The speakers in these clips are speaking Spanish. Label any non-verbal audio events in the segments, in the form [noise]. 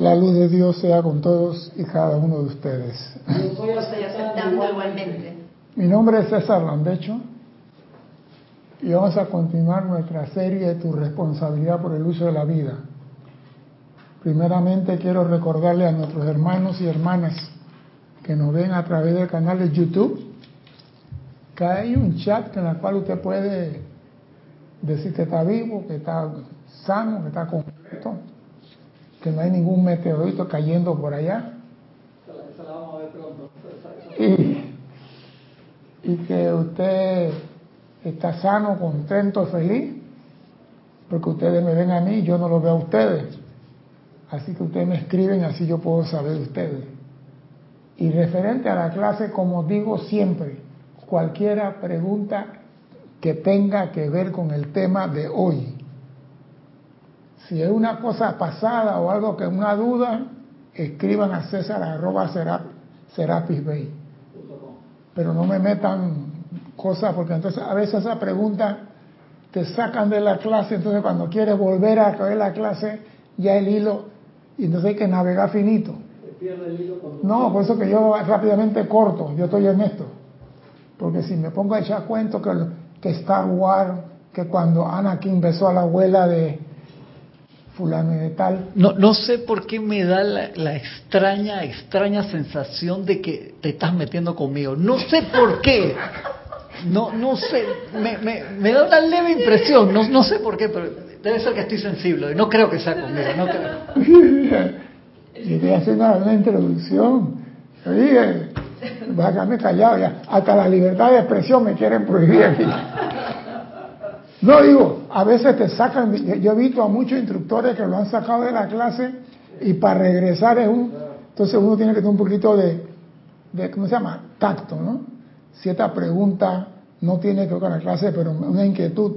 La luz de Dios sea con todos y cada uno de ustedes. Yo estoy aceptando igualmente. Mi nombre es César Landecho y vamos a continuar nuestra serie de Tu responsabilidad por el uso de la vida. Primeramente quiero recordarle a nuestros hermanos y hermanas que nos ven a través del canal de YouTube que hay un chat en el cual usted puede decir que está vivo, que está sano, que está completo, que no hay ningún meteorito cayendo por allá. Y, y que usted está sano, contento, feliz, porque ustedes me ven a mí yo no lo veo a ustedes. Así que ustedes me escriben, así yo puedo saber de ustedes. Y referente a la clase, como digo siempre, cualquiera pregunta que tenga que ver con el tema de hoy. Si es una cosa pasada o algo que es una duda, escriban a César arroba Serapis Bay. Pero no me metan cosas, porque entonces a veces esa pregunta te sacan de la clase, entonces cuando quieres volver a caer la clase, ya el hilo, y entonces hay que navegar finito. No, por eso que yo rápidamente corto, yo estoy en esto. Porque si me pongo a echar cuento que, que Star Wars, que cuando Anakin besó a la abuela de fulano y de tal. No, no sé por qué me da la, la, extraña, extraña sensación de que te estás metiendo conmigo. No sé por qué. No, no sé, me, me, me da una leve impresión, no, no sé por qué, pero debe ser que estoy sensible. No creo que sea conmigo, no creo. [laughs] Y estoy haciendo una introducción. Oye, va a quedarme callado ya. Hasta la libertad de expresión me quieren prohibir aquí. No digo, a veces te sacan, yo he visto a muchos instructores que lo han sacado de la clase y para regresar es un, entonces uno tiene que tener un poquito de, de ¿cómo se llama? Tacto, ¿no? Si esta pregunta no tiene que ver con la clase, pero una inquietud,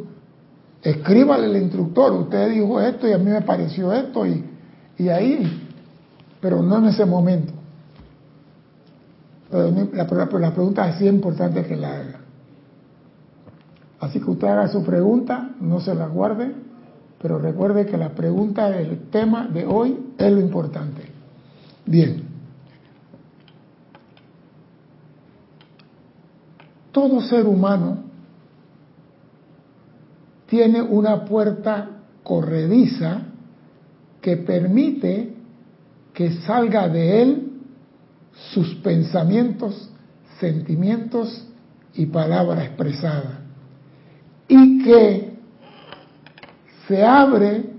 escríbale al instructor, usted dijo esto y a mí me pareció esto y, y ahí, pero no en ese momento. Pero la, la, la pregunta es importante que la haga. Así que usted haga su pregunta, no se la guarde, pero recuerde que la pregunta del tema de hoy es lo importante. Bien. Todo ser humano tiene una puerta corrediza que permite que salga de él sus pensamientos, sentimientos y palabra expresada. Y que se abre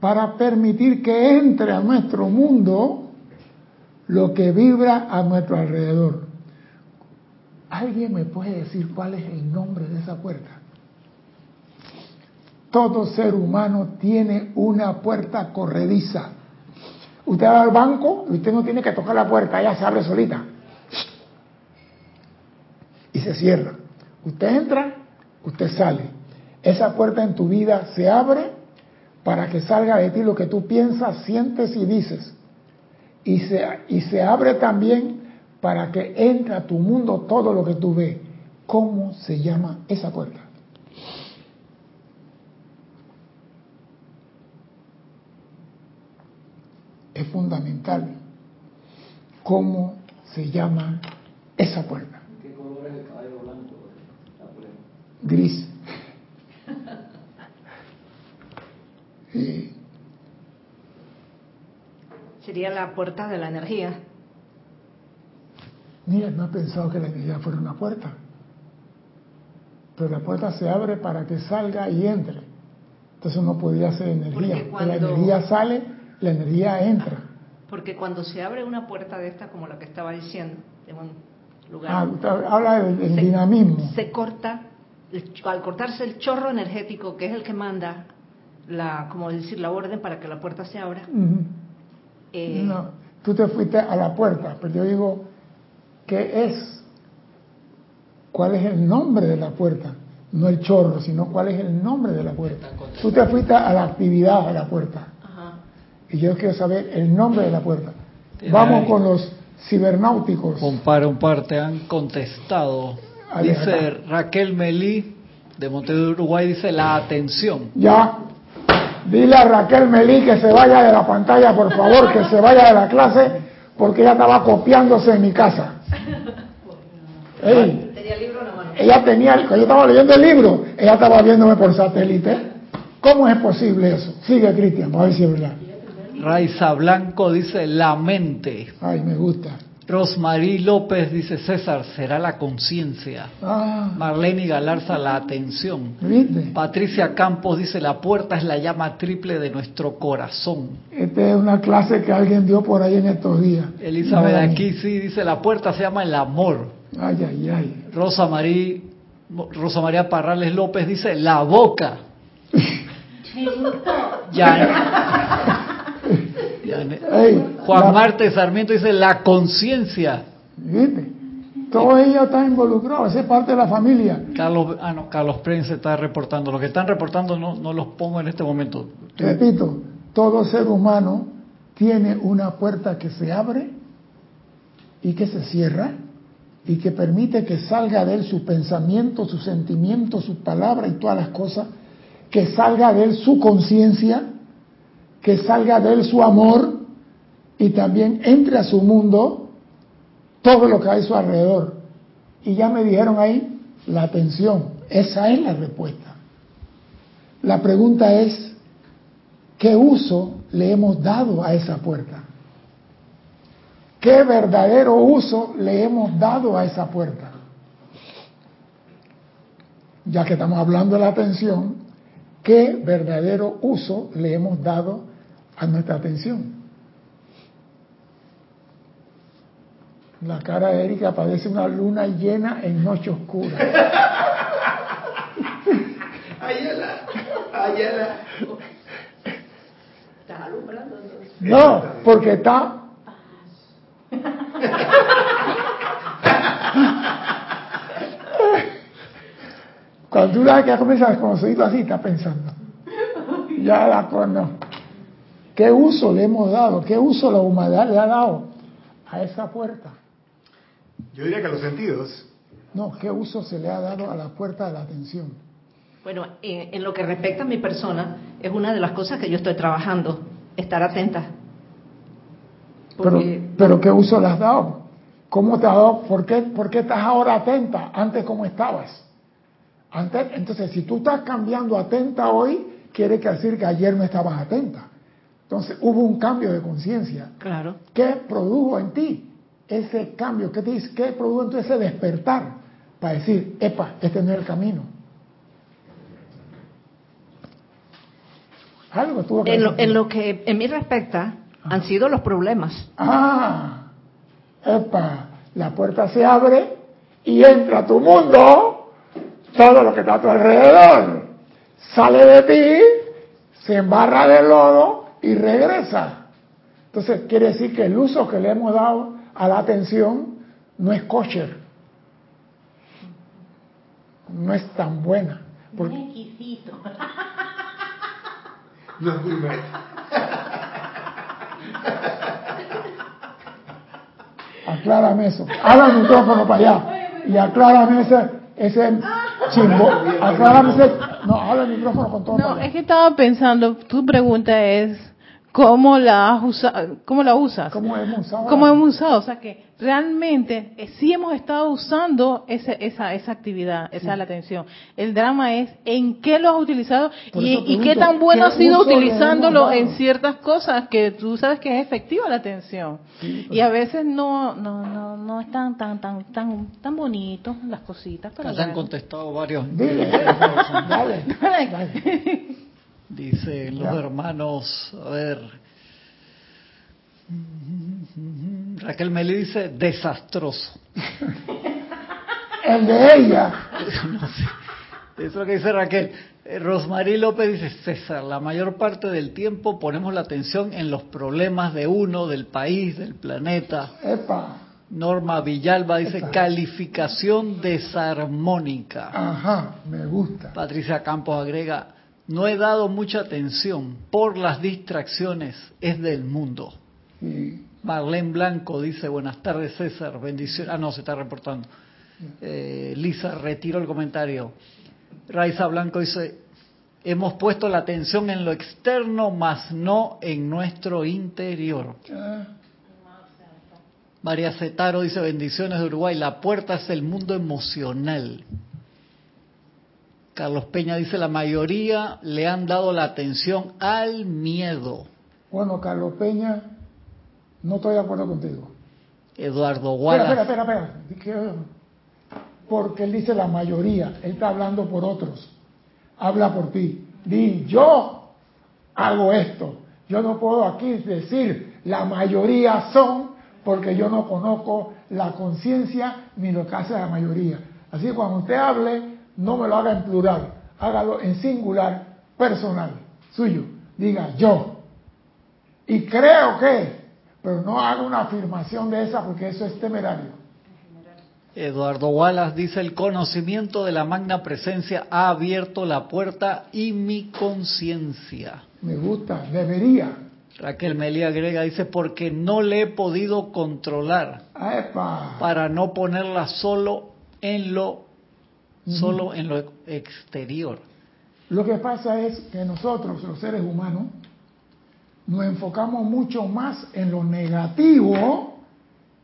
para permitir que entre a nuestro mundo lo que vibra a nuestro alrededor. ¿Alguien me puede decir cuál es el nombre de esa puerta? Todo ser humano tiene una puerta corrediza. Usted va al banco y usted no tiene que tocar la puerta, ella se abre solita. Y se cierra. Usted entra, usted sale. Esa puerta en tu vida se abre para que salga de ti lo que tú piensas, sientes y dices. Y se, y se abre también para que entre a tu mundo todo lo que tú ves. ¿Cómo se llama esa puerta? Es fundamental cómo se llama esa puerta. ¿Qué color es el caballo blanco? Gris. Sí. Sería la puerta de la energía. Mira, no he pensado que la energía fuera una puerta. Pero la puerta se abre para que salga y entre. Entonces no podría ser energía. Porque cuando- La energía sale, la energía entra. Porque cuando se abre una puerta de esta, como la que estaba diciendo, de un lugar, Ah, habla del, del se- dinamismo. se corta, el al cortarse el chorro energético, que es el que manda la, como decir, la orden para que la puerta se abra. Eh, No, tú te fuiste a la puerta, pero yo digo, ¿qué es? ¿Cuál es el nombre de la puerta? No el chorro, sino cuál es el nombre de la puerta. Tú te fuiste a la actividad de la puerta. ajá. Y yo quiero saber el nombre de la puerta. Vamos con los cibernáuticos. Un par, un par te han contestado. Dice. Raquel Melí, de Montevideo, Uruguay, dice la atención. Ya, Dile a Raquel Melí que se vaya de la pantalla, por favor, que se vaya de la clase, porque ella estaba copiándose en mi casa. Ey, Tenía el libro en la mano. ella tenía, cuando yo estaba leyendo el libro, ella estaba viéndome por satélite. ¿Cómo es posible eso? Sigue, Cristian, para ver si es verdad. Raiza Blanco dice la mente. Ay, me gusta. Rosmarí López dice César, será la conciencia. Ah, Marlene Galarza, la atención. ¿viste? Patricia Campos dice la puerta es la llama triple de nuestro corazón. Esta es una clase que alguien dio por ahí en estos días. Elizabeth aquí sí dice la puerta se llama el amor. Ay, ay, ay. Rosa María, Rosa María Parrales López dice la boca. [laughs] Ya. [laughs] Ey, Juan la- Marte Sarmiento dice la conciencia. ¿Viste? Todos ellos están involucrados, esa es parte de la familia. Carlos, ah no, Carlos Prince está reportando. Los que están reportando no, no los pongo en este momento. Repito, todo ser humano tiene una puerta que se abre y que se cierra y que permite que salga de él su pensamiento, su sentimiento, su palabra y todas las cosas, que salga de él su conciencia, que salga de él su amor y también entre a su mundo todo lo que hay a su alrededor. Y ya me dijeron ahí la atención, esa es la respuesta. La pregunta es, ¿Qué uso le hemos dado a esa puerta? ¿Qué verdadero uso le hemos dado a esa puerta? Ya que estamos hablando de la atención, ¿qué verdadero uso le hemos dado a nuestra atención? La cara de Erika parece una luna llena en noche oscura. [laughs] Ayala, Ayala. Estás alumbrando. entonces. No, porque está. [laughs] Cuando tú la que comienzas con los oídos así, está pensando. Ya la conozco. ¿Qué uso le hemos dado? ¿Qué uso la humanidad le ha dado a esa puerta? Yo diría que a los sentidos. No, ¿qué uso se le ha dado a la puerta de la atención? Bueno, eh, en lo que respecta a mi persona, es una de las cosas que yo estoy trabajando, estar atenta. Pero, Porque pero ¿qué uso le has dado? ¿Cómo te has dado? ¿Por qué, por qué estás ahora atenta? Antes, ¿cómo estabas? Antes, entonces, si tú estás cambiando atenta hoy, quiere decir que ayer no estabas atenta. Entonces, hubo un cambio de conciencia. Claro. ¿Qué produjo en ti ese cambio? ¿Qué, te, dice- ¿Qué produjo en ti ese despertar? Para decir, epa, este no es el camino. Algo tuvo que En lo, en lo que en mí respecta, han sido los problemas. Ah, epa, la puerta se abre y entra a tu mundo todo lo que está a tu alrededor. Sale de ti, se embarra de lodo y regresa. Entonces quiere decir que el uso que le hemos dado a la atención no es kosher, no es tan buena. Porque, No es gourmet. [laughs] aclárame eso. Habla el micrófono para allá y aclárame ese, ese chimbo. Aclárame ese. No, habla el micrófono con todo. para No, allá. es que estaba pensando, tu pregunta es, ¿cómo la, has usa- cómo la usas? ¿Cómo hemos usado? ¿Cómo hemos usado? O sea que realmente eh, sí hemos estado usando ese, esa, esa actividad, esa es la atención. El drama es en qué lo has utilizado y, qué tan bueno ¿qué has sido utilizándolo en ciertas cosas que tú sabes que es efectiva la atención. Y a veces no, no, no, no es tan, tan, tan, tan, tan bonito las cositas, pero Acá han contestado varios. Dile, [laughs] dale, dale. Dicen los hermanos, a ver. Raquel Meli dice desastroso. El de ella. No sé. Eso es lo que dice Raquel. Eh, Rosmarie López dice, César, la mayor parte del tiempo ponemos la atención en los problemas de uno, del país, del planeta. Epa. Norma Villalba dice, Epa. calificación desarmónica. Ajá, me gusta. Patricia Campos agrega, no he dado mucha atención por las distracciones, es del mundo. Y Marlene Blanco dice, buenas tardes César, bendiciones. Ah, no, se está reportando. Eh, Lisa, retiro el comentario. Raiza Blanco dice, Hemos puesto la atención en lo externo, mas no en nuestro interior. Ah, María Cetaro dice bendiciones de Uruguay. La puerta es el mundo emocional. Carlos Peña dice la mayoría le han dado la atención al miedo. Bueno, Carlos Peña, no estoy de acuerdo contigo. Eduardo Espera, Wallace. espera, espera, espera. Que- Porque él dice la mayoría, él está hablando por otros. Habla por ti. Di, yo hago esto. Yo no puedo aquí decir la mayoría son porque yo no conozco la conciencia ni lo que hace la mayoría. Así que cuando usted hable, no me lo haga en plural, hágalo en singular, personal, suyo. Diga yo. Y creo que, pero no haga una afirmación de esa porque eso es temerario. Eduardo Wallace dice el conocimiento de la magna presencia ha abierto la puerta y mi conciencia. Me gusta, debería. Raquel Melía agrega, dice, porque no le he podido controlar ¡Epa! para no ponerla solo en lo, solo en lo exterior. Lo que pasa es que nosotros, los seres humanos, nos enfocamos mucho más en lo negativo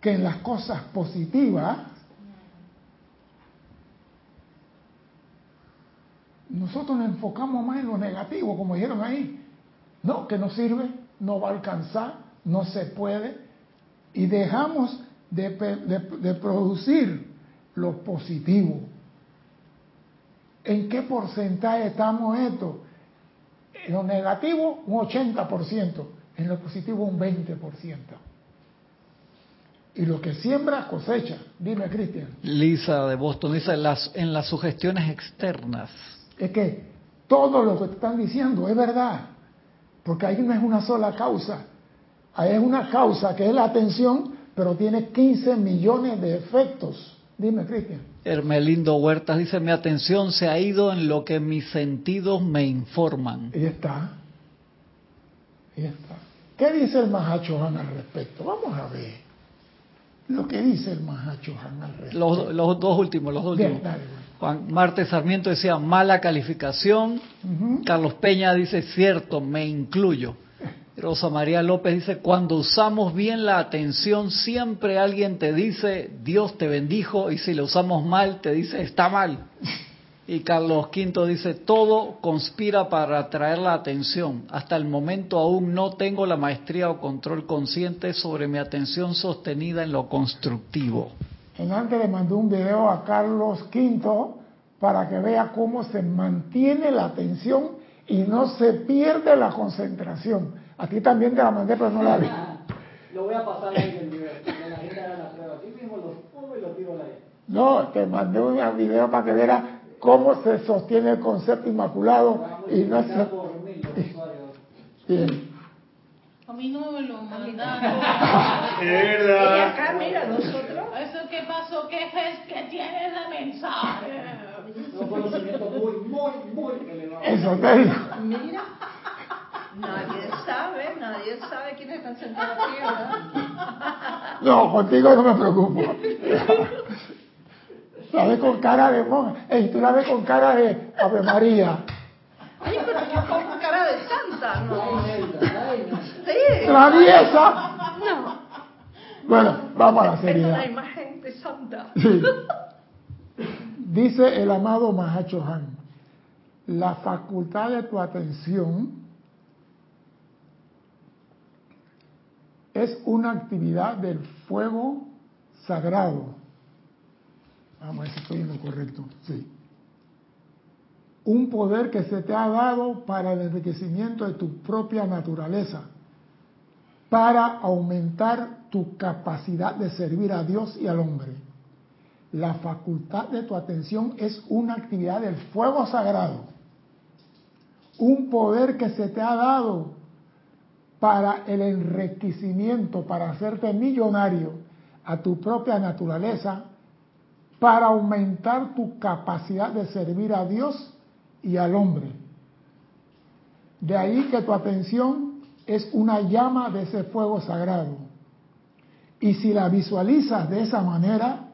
que en las cosas positivas. Nosotros nos enfocamos más en lo negativo, como dijeron ahí. No, que no sirve, no va a alcanzar, no se puede. Y dejamos de, de producir lo positivo. ¿En qué porcentaje estamos esto? En lo negativo, un 80%. En lo positivo, un 20%. Y lo que siembra, cosecha. Dime, Cristian. Lisa de Boston dice, las, en las sugestiones externas. Es que todo lo que te están diciendo es verdad. Porque ahí no es una sola causa. Ahí es una causa que es la atención, pero tiene 15 millones de efectos. Dime, Cristian. Hermelindo Huertas dice, mi atención se ha ido en lo que mis sentidos me informan. Ahí está. Ahí está. ¿Qué dice el Mahachohan al respecto? Vamos a ver lo que dice el Mahachohan al respecto. Los, los dos últimos, los dos Bien, últimos. dale, bueno. Juan Marte Sarmiento decía, mala calificación. Carlos Peña dice, cierto, me incluyo. Rosa María López dice, cuando usamos bien la atención, siempre alguien te dice, Dios te bendijo, y si la usamos mal, te dice, está mal. [laughs] Y Carlos Quinto dice, todo conspira para atraer la atención. Hasta el momento aún no tengo la maestría o control consciente sobre mi atención sostenida en lo constructivo. En antes le mandé un video a Carlos V para que vea cómo se mantiene la atención y no se pierde la concentración. Aquí también te la mandé, pero no la vi. Lo voy a pasar ahí el video. Que la gente haga la prueba. Aquí mismo lo pongo y lo tiro aire. No, te mandé un video para que viera cómo se sostiene el concepto inmaculado a y no se... los. Bien. A mí no me lo mandaron. Es [laughs] Y verdad. acá, mira, nosotros. ¿Eso qué pasó? ¿Qué es que tiene de mensaje? Un conocimiento muy, muy, muy elevado. Esotérico. Mira. Nadie sabe, nadie sabe quiénes están sentados aquí, ¿verdad? No, contigo no me preocupo. La ves con cara de monja. Ey, tú la ves con cara de Ave María. Ay, pero yo con cara de santa, ¿no? Sí. ¡Traviesa! No. Bueno, vamos a la Es una seriedad. imagen de santa. Sí. Dice el amado Mahacho Han, la facultad de tu atención es una actividad del fuego sagrado. Vamos a ver si estoy en lo correcto. Sí. Un poder que se te ha dado para el enriquecimiento de tu propia naturaleza, para aumentar tu capacidad de servir a Dios y al hombre. La facultad de tu atención es una actividad del fuego sagrado, un poder que se te ha dado para el enriquecimiento, para hacerte millonario a tu propia naturaleza, para aumentar tu capacidad de servir a Dios y al hombre. De ahí que tu atención es una llama de ese fuego sagrado. Y si la visualizas de esa manera,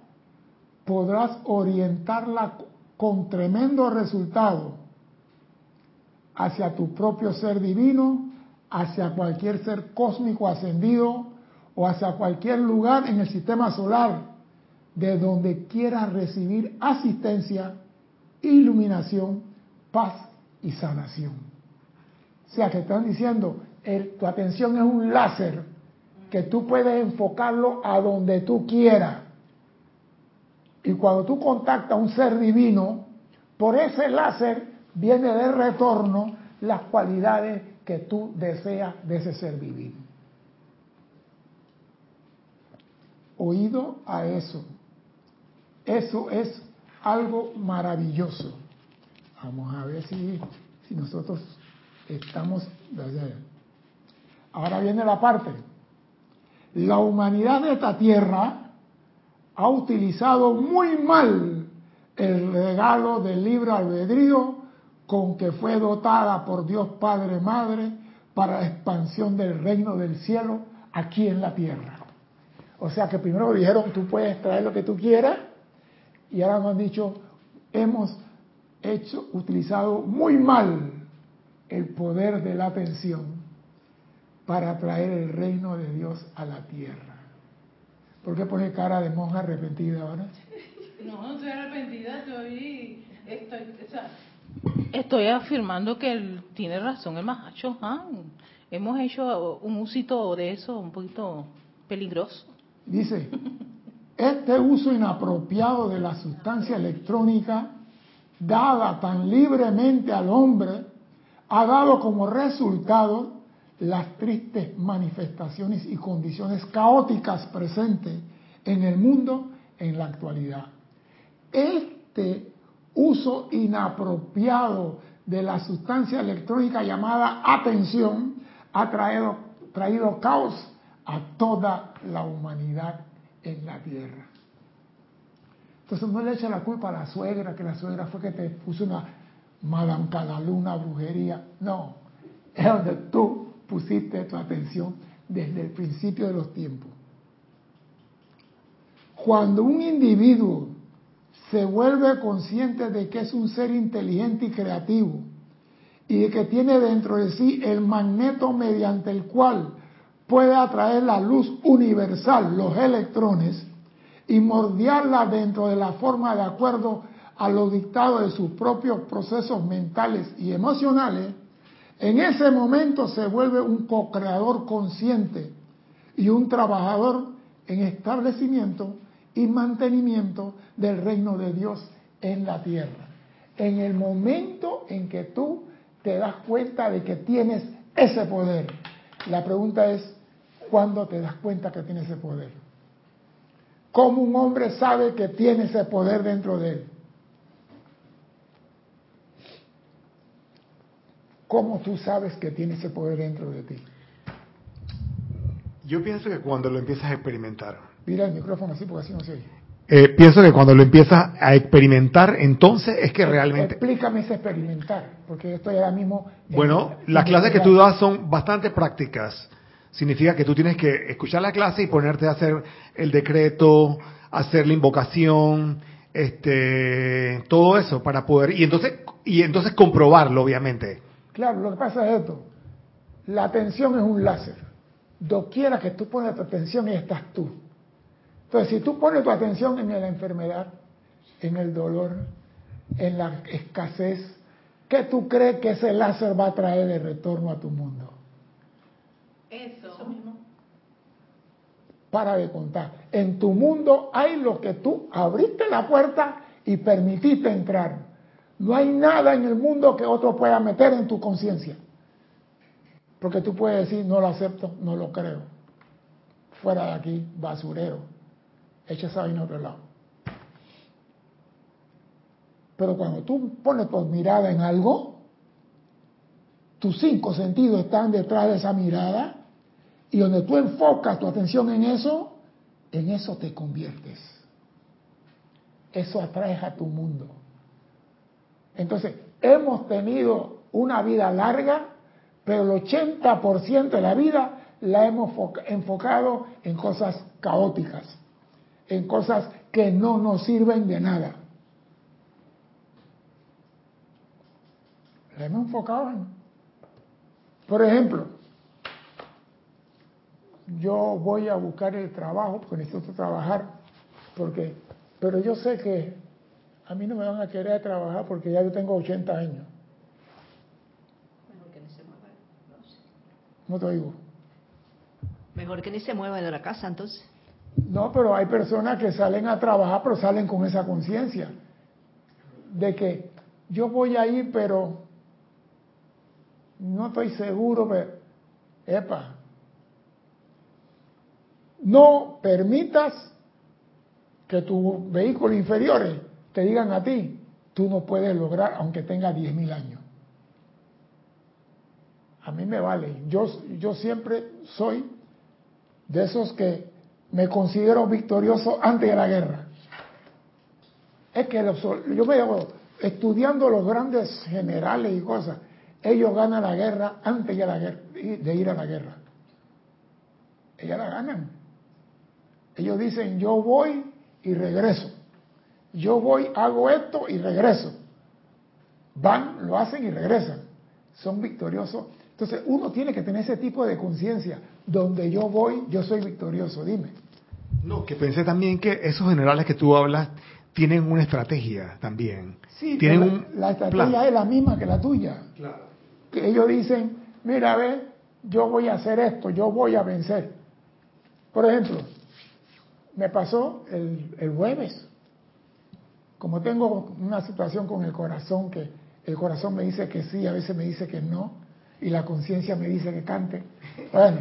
podrás orientarla con tremendo resultado hacia tu propio ser divino, hacia cualquier ser cósmico ascendido o hacia cualquier lugar en el sistema solar de donde quieras recibir asistencia, iluminación, paz y sanación. O sea que están diciendo, tu atención es un láser que tú puedes enfocarlo a donde tú quieras. Y cuando tú contactas a un ser divino, por ese láser viene de retorno las cualidades que tú deseas de ese ser divino. Oído a eso. Eso es algo maravilloso. Vamos a ver si, si nosotros estamos... Ahora viene la parte. La humanidad de esta tierra ha utilizado muy mal el regalo del libre albedrío con que fue dotada por Dios Padre Madre para la expansión del reino del cielo aquí en la tierra. O sea que primero dijeron, tú puedes traer lo que tú quieras, y ahora nos han dicho, hemos hecho, utilizado muy mal el poder de la atención para traer el reino de Dios a la tierra. ¿Por qué pone cara de monja arrepentida ahora? No, no estoy arrepentida, estoy, estoy, afirmando que tiene razón el Mahacho Hemos hecho un usito de eso un poquito peligroso. Dice, este uso inapropiado de la sustancia electrónica dada tan libremente al hombre ha dado como resultado las tristes manifestaciones y condiciones caóticas presentes en el mundo en la actualidad. Este uso inapropiado de la sustancia electrónica llamada atención ha traído, traído caos a toda la humanidad en la tierra. Entonces no le echa la culpa a la suegra, que la suegra fue que te puso una Madame Calaluna brujería. No, es donde tú pusiste tu atención desde el principio de los tiempos. Cuando un individuo se vuelve consciente de que es un ser inteligente y creativo y de que tiene dentro de sí el magneto mediante el cual puede atraer la luz universal, los electrones, y mordiarla dentro de la forma de acuerdo a los dictados de sus propios procesos mentales y emocionales, en ese momento se vuelve un co-creador consciente y un trabajador en establecimiento y mantenimiento del reino de Dios en la tierra. En el momento en que tú te das cuenta de que tienes ese poder, la pregunta es, ¿cuándo te das cuenta que tienes ese poder? ¿Cómo un hombre sabe que tiene ese poder dentro de él? ¿Cómo tú sabes que tiene ese poder dentro de ti? Yo pienso que cuando lo empiezas a experimentar. Mira el micrófono así porque así no se oye. Eh, pienso que cuando lo empiezas a experimentar, entonces es que realmente... Explícame ese experimentar, porque estoy ahora mismo... Bueno, las clases que tú das son bastante prácticas significa que tú tienes que escuchar la clase y ponerte a hacer el decreto, hacer la invocación, este, todo eso para poder y entonces y entonces comprobarlo, obviamente. Claro, lo que pasa es esto. La atención es un láser. Doquiera que tú pones tu atención y estás tú. Entonces, si tú pones tu atención en la enfermedad, en el dolor, en la escasez, ¿qué tú crees que ese láser va a traer de retorno a tu mundo? Eso. mismo. Para de contar. En tu mundo hay lo que tú abriste la puerta y permitiste entrar. No hay nada en el mundo que otro pueda meter en tu conciencia. Porque tú puedes decir, no lo acepto, no lo creo. Fuera de aquí, basurero. Echa esa vaina a otro lado. Pero cuando tú pones tu mirada en algo, tus cinco sentidos están detrás de esa mirada y donde tú enfocas tu atención en eso, en eso te conviertes. Eso atraes a tu mundo. Entonces, hemos tenido una vida larga, pero el 80% de la vida la hemos enfocado en cosas caóticas, en cosas que no nos sirven de nada. Hemos enfocado en... Por ejemplo, yo voy a buscar el trabajo porque necesito trabajar, porque, pero yo sé que a mí no me van a querer trabajar porque ya yo tengo 80 años. Mejor que ni se mueva. no sé. No te digo. Mejor que ni se mueva de la casa, entonces. No, pero hay personas que salen a trabajar, pero salen con esa conciencia de que yo voy a ir, pero no estoy seguro, pero, epa, no permitas que tus vehículos inferiores te digan a ti, tú no puedes lograr aunque tengas 10.000 años. A mí me vale. Yo, yo siempre soy de esos que me considero victorioso antes de la guerra. Es que los- yo me llevo estudiando los grandes generales y cosas. Ellos ganan la guerra antes de, la guerra, de ir a la guerra. Ellos la ganan. Ellos dicen, yo voy y regreso. Yo voy, hago esto y regreso. Van, lo hacen y regresan. Son victoriosos. Entonces uno tiene que tener ese tipo de conciencia. Donde yo voy, yo soy victorioso. Dime. No, que pensé también que esos generales que tú hablas tienen una estrategia también. Sí, tienen un la, la estrategia plan. es la misma que la tuya. Claro. Que ellos dicen, mira, ve, yo voy a hacer esto, yo voy a vencer. Por ejemplo, me pasó el, el jueves. Como tengo una situación con el corazón, que el corazón me dice que sí, a veces me dice que no, y la conciencia me dice que cante. Bueno,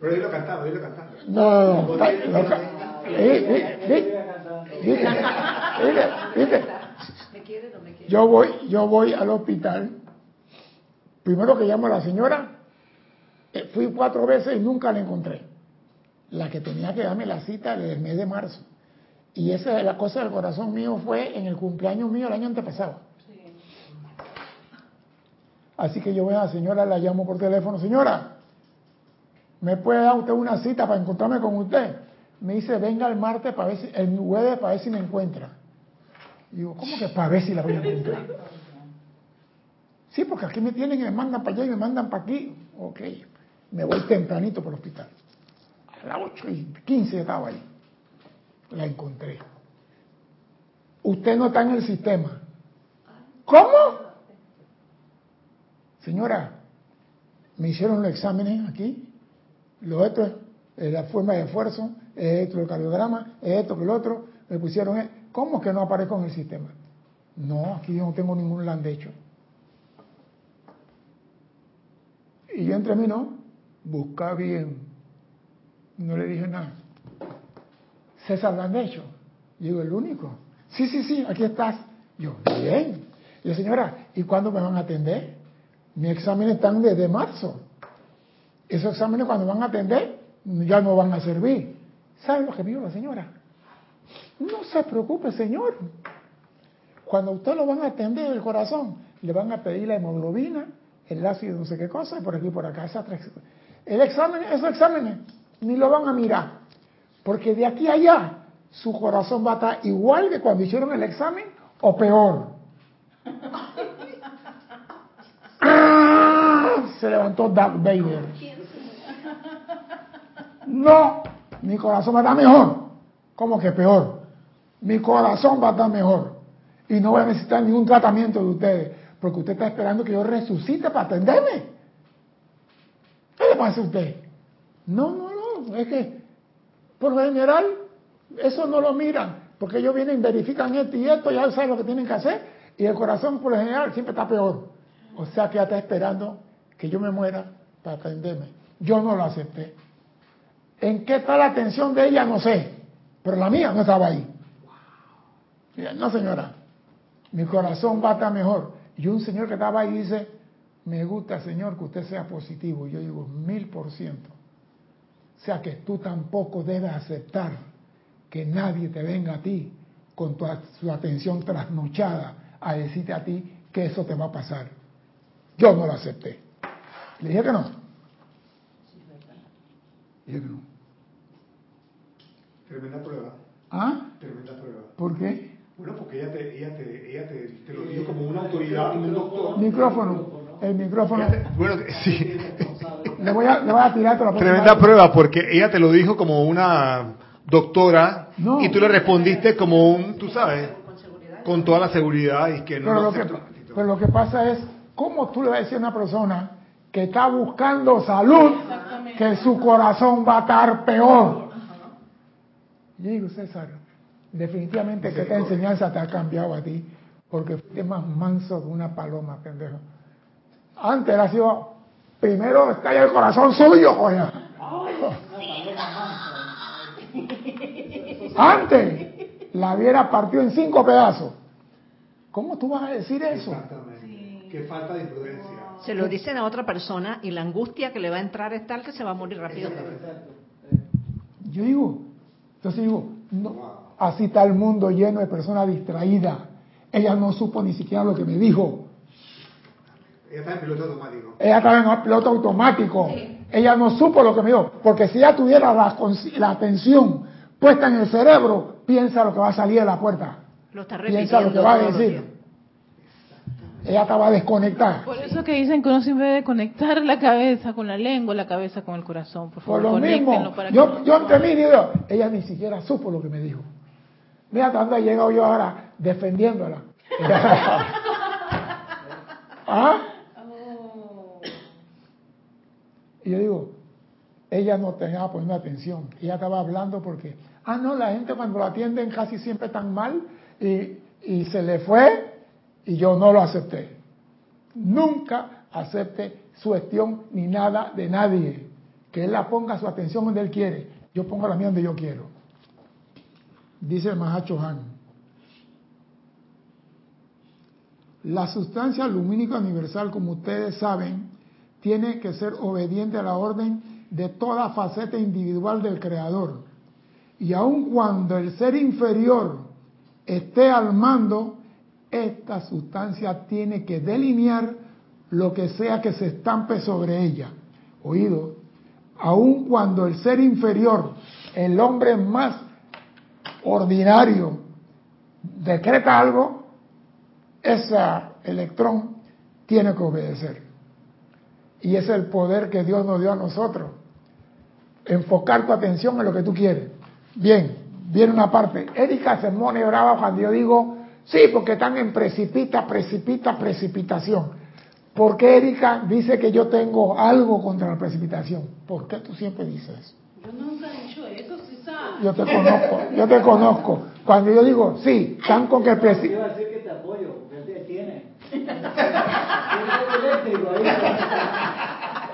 Pero yo lo cantaba, yo lo cantaba. no, no, eh, eh, eh. ¿Me quiere o no me quiere? Yo voy, yo voy al hospital. Primero que llamo a la señora, eh, fui cuatro veces y nunca la encontré. La que tenía que darme la cita del mes de marzo. Y esa es la cosa del corazón mío fue en el cumpleaños mío el año antepasado. Así que yo voy a la señora, la llamo por teléfono, señora, ¿me puede dar usted una cita para encontrarme con usted? Me dice, venga el martes para ver si, el jueves para ver si me encuentra. Y digo, ¿cómo que para ver si la voy a encontrar? Sí, porque aquí me tienen y me mandan para allá y me mandan para aquí. Ok, me voy tempranito por el hospital. A las 8 y 15 estaba ahí. La encontré. Usted no está en el sistema. ¿Cómo? Señora, me hicieron los exámenes aquí. Lo otro es la forma de esfuerzo, es esto el cardiograma, es esto que el otro. Me pusieron, e- ¿cómo que no aparezco en el sistema? No, aquí yo no tengo ningún land hecho. Y yo entre mí no, busca bien. No le dije nada. César hecho. Digo, el único. Sí, sí, sí, aquí estás. Yo, bien. Y yo, señora, ¿y cuándo me van a atender? Mis exámenes están desde marzo. Esos exámenes cuando van a atender ya no van a servir. ¿Sabe lo que dijo la señora? No se preocupe, señor. Cuando usted lo van a atender del corazón, le van a pedir la hemoglobina, el ácido no sé qué cosa, por aquí por acá, tres. El examen, esos exámenes, ni lo van a mirar. Porque de aquí a allá, su corazón va a estar igual que cuando hicieron el examen o peor. Se levantó Darth Vader. No, mi corazón va a estar mejor. ¿Cómo que peor? Mi corazón va a estar mejor. Y no voy a necesitar ningún tratamiento de ustedes. Porque usted está esperando que yo resucite para atenderme. ¿Qué le pasa a usted? No, no, no. Es que, por lo general, eso no lo miran. Porque ellos vienen, verifican esto y esto, ya saben lo que tienen que hacer. Y el corazón, por lo general, siempre está peor. O sea que ya está esperando que yo me muera para atenderme. Yo no lo acepté. ¿En qué está la atención de ella? No sé. Pero la mía no estaba ahí. No, señora. Mi corazón va a estar mejor. Y un señor que estaba ahí dice, me gusta, señor, que usted sea positivo. Y yo digo, mil por ciento. O sea que tú tampoco debes aceptar que nadie te venga a ti con tu, su atención trasnochada a decirte a ti que eso te va a pasar. Yo no lo acepté. Le dije que no. Le dije que no. Tremenda prueba. ¿Ah? Tremenda prueba. ¿Por qué? Bueno, porque ella te, ella te, ella te, te lo dijo como una autoridad, como un doctor. Micrófono. El micrófono. Te- bueno, sí. Le voy a, le voy a tirar otra Tremenda prueba, porque ella te lo dijo como una doctora No. y tú le respondiste como un, tú sabes, con toda la seguridad y que no Pero no lo que, pero lo que pasa es, ¿cómo tú le vas a decir a una persona que está buscando salud que su corazón va a estar peor? Yo digo, César, definitivamente que esta enseñanza te ha cambiado a ti, porque fuiste más manso que una paloma, pendejo. Antes era sido, primero está el corazón suyo, coño. Antes la hubiera partido en cinco pedazos. ¿Cómo tú vas a decir eso? Exactamente. Qué falta de imprudencia. Se lo dicen a otra persona y la angustia que le va a entrar es tal que se va a morir rápido. Yo digo, entonces digo, no, así está el mundo lleno de personas distraídas. Ella no supo ni siquiera lo que me dijo. Ella está en piloto automático. Ella estaba en piloto automático. Ella no supo lo que me dijo. Porque si ella tuviera la, la atención puesta en el cerebro, piensa lo que va a salir de la puerta. Lo está Piensa lo que va a decir. Ella estaba desconectada. Por eso que dicen que uno siempre debe conectar la cabeza con la lengua, la cabeza con el corazón. Por Por favor, lo mismo, para yo, yo entre mí digo, ella ni siquiera supo lo que me dijo. Mira dónde he llegado yo ahora defendiéndola. [laughs] ¿Ah? Y yo digo, ella no tenía poniendo atención. Ella estaba hablando porque, ah, no, la gente cuando la atienden casi siempre tan mal y, y se le fue y yo no lo acepté. Nunca acepte su gestión ni nada de nadie. Que él la ponga su atención donde él quiere. Yo pongo la mía donde yo quiero. Dice el Mahacho Han. La sustancia lumínica universal, como ustedes saben, tiene que ser obediente a la orden de toda faceta individual del Creador. Y aun cuando el ser inferior esté al mando, esta sustancia tiene que delinear lo que sea que se estampe sobre ella. Oído, aun cuando el ser inferior, el hombre más ordinario, decreta algo, ese electrón tiene que obedecer. Y es el poder que Dios nos dio a nosotros. Enfocar tu atención en lo que tú quieres. Bien, viene una parte. Erika se pone brava cuando yo digo, sí, porque están en precipita, precipita, precipitación. ¿Por qué Erika dice que yo tengo algo contra la precipitación? ¿Por qué tú siempre dices eso? Yo nunca he dicho eso, César. Yo te conozco, yo te conozco. Cuando yo digo, sí, están con que el Te preci- iba a decir que te apoyo, porque él tiene. Tiene.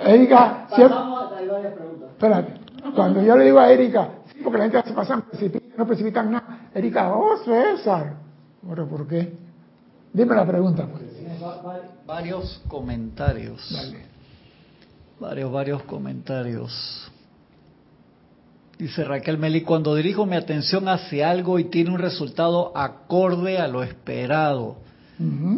Erika, siempre, espérate, cuando yo le digo a Erika, sí, porque la gente se pasa en precipita, no precipitan nada. Erika, oh César. ¿Por qué? Dime la pregunta, pues. Varios comentarios. Dale. Varios, varios comentarios. Dice Raquel Meli, cuando dirijo mi atención hacia algo y tiene un resultado acorde a lo esperado.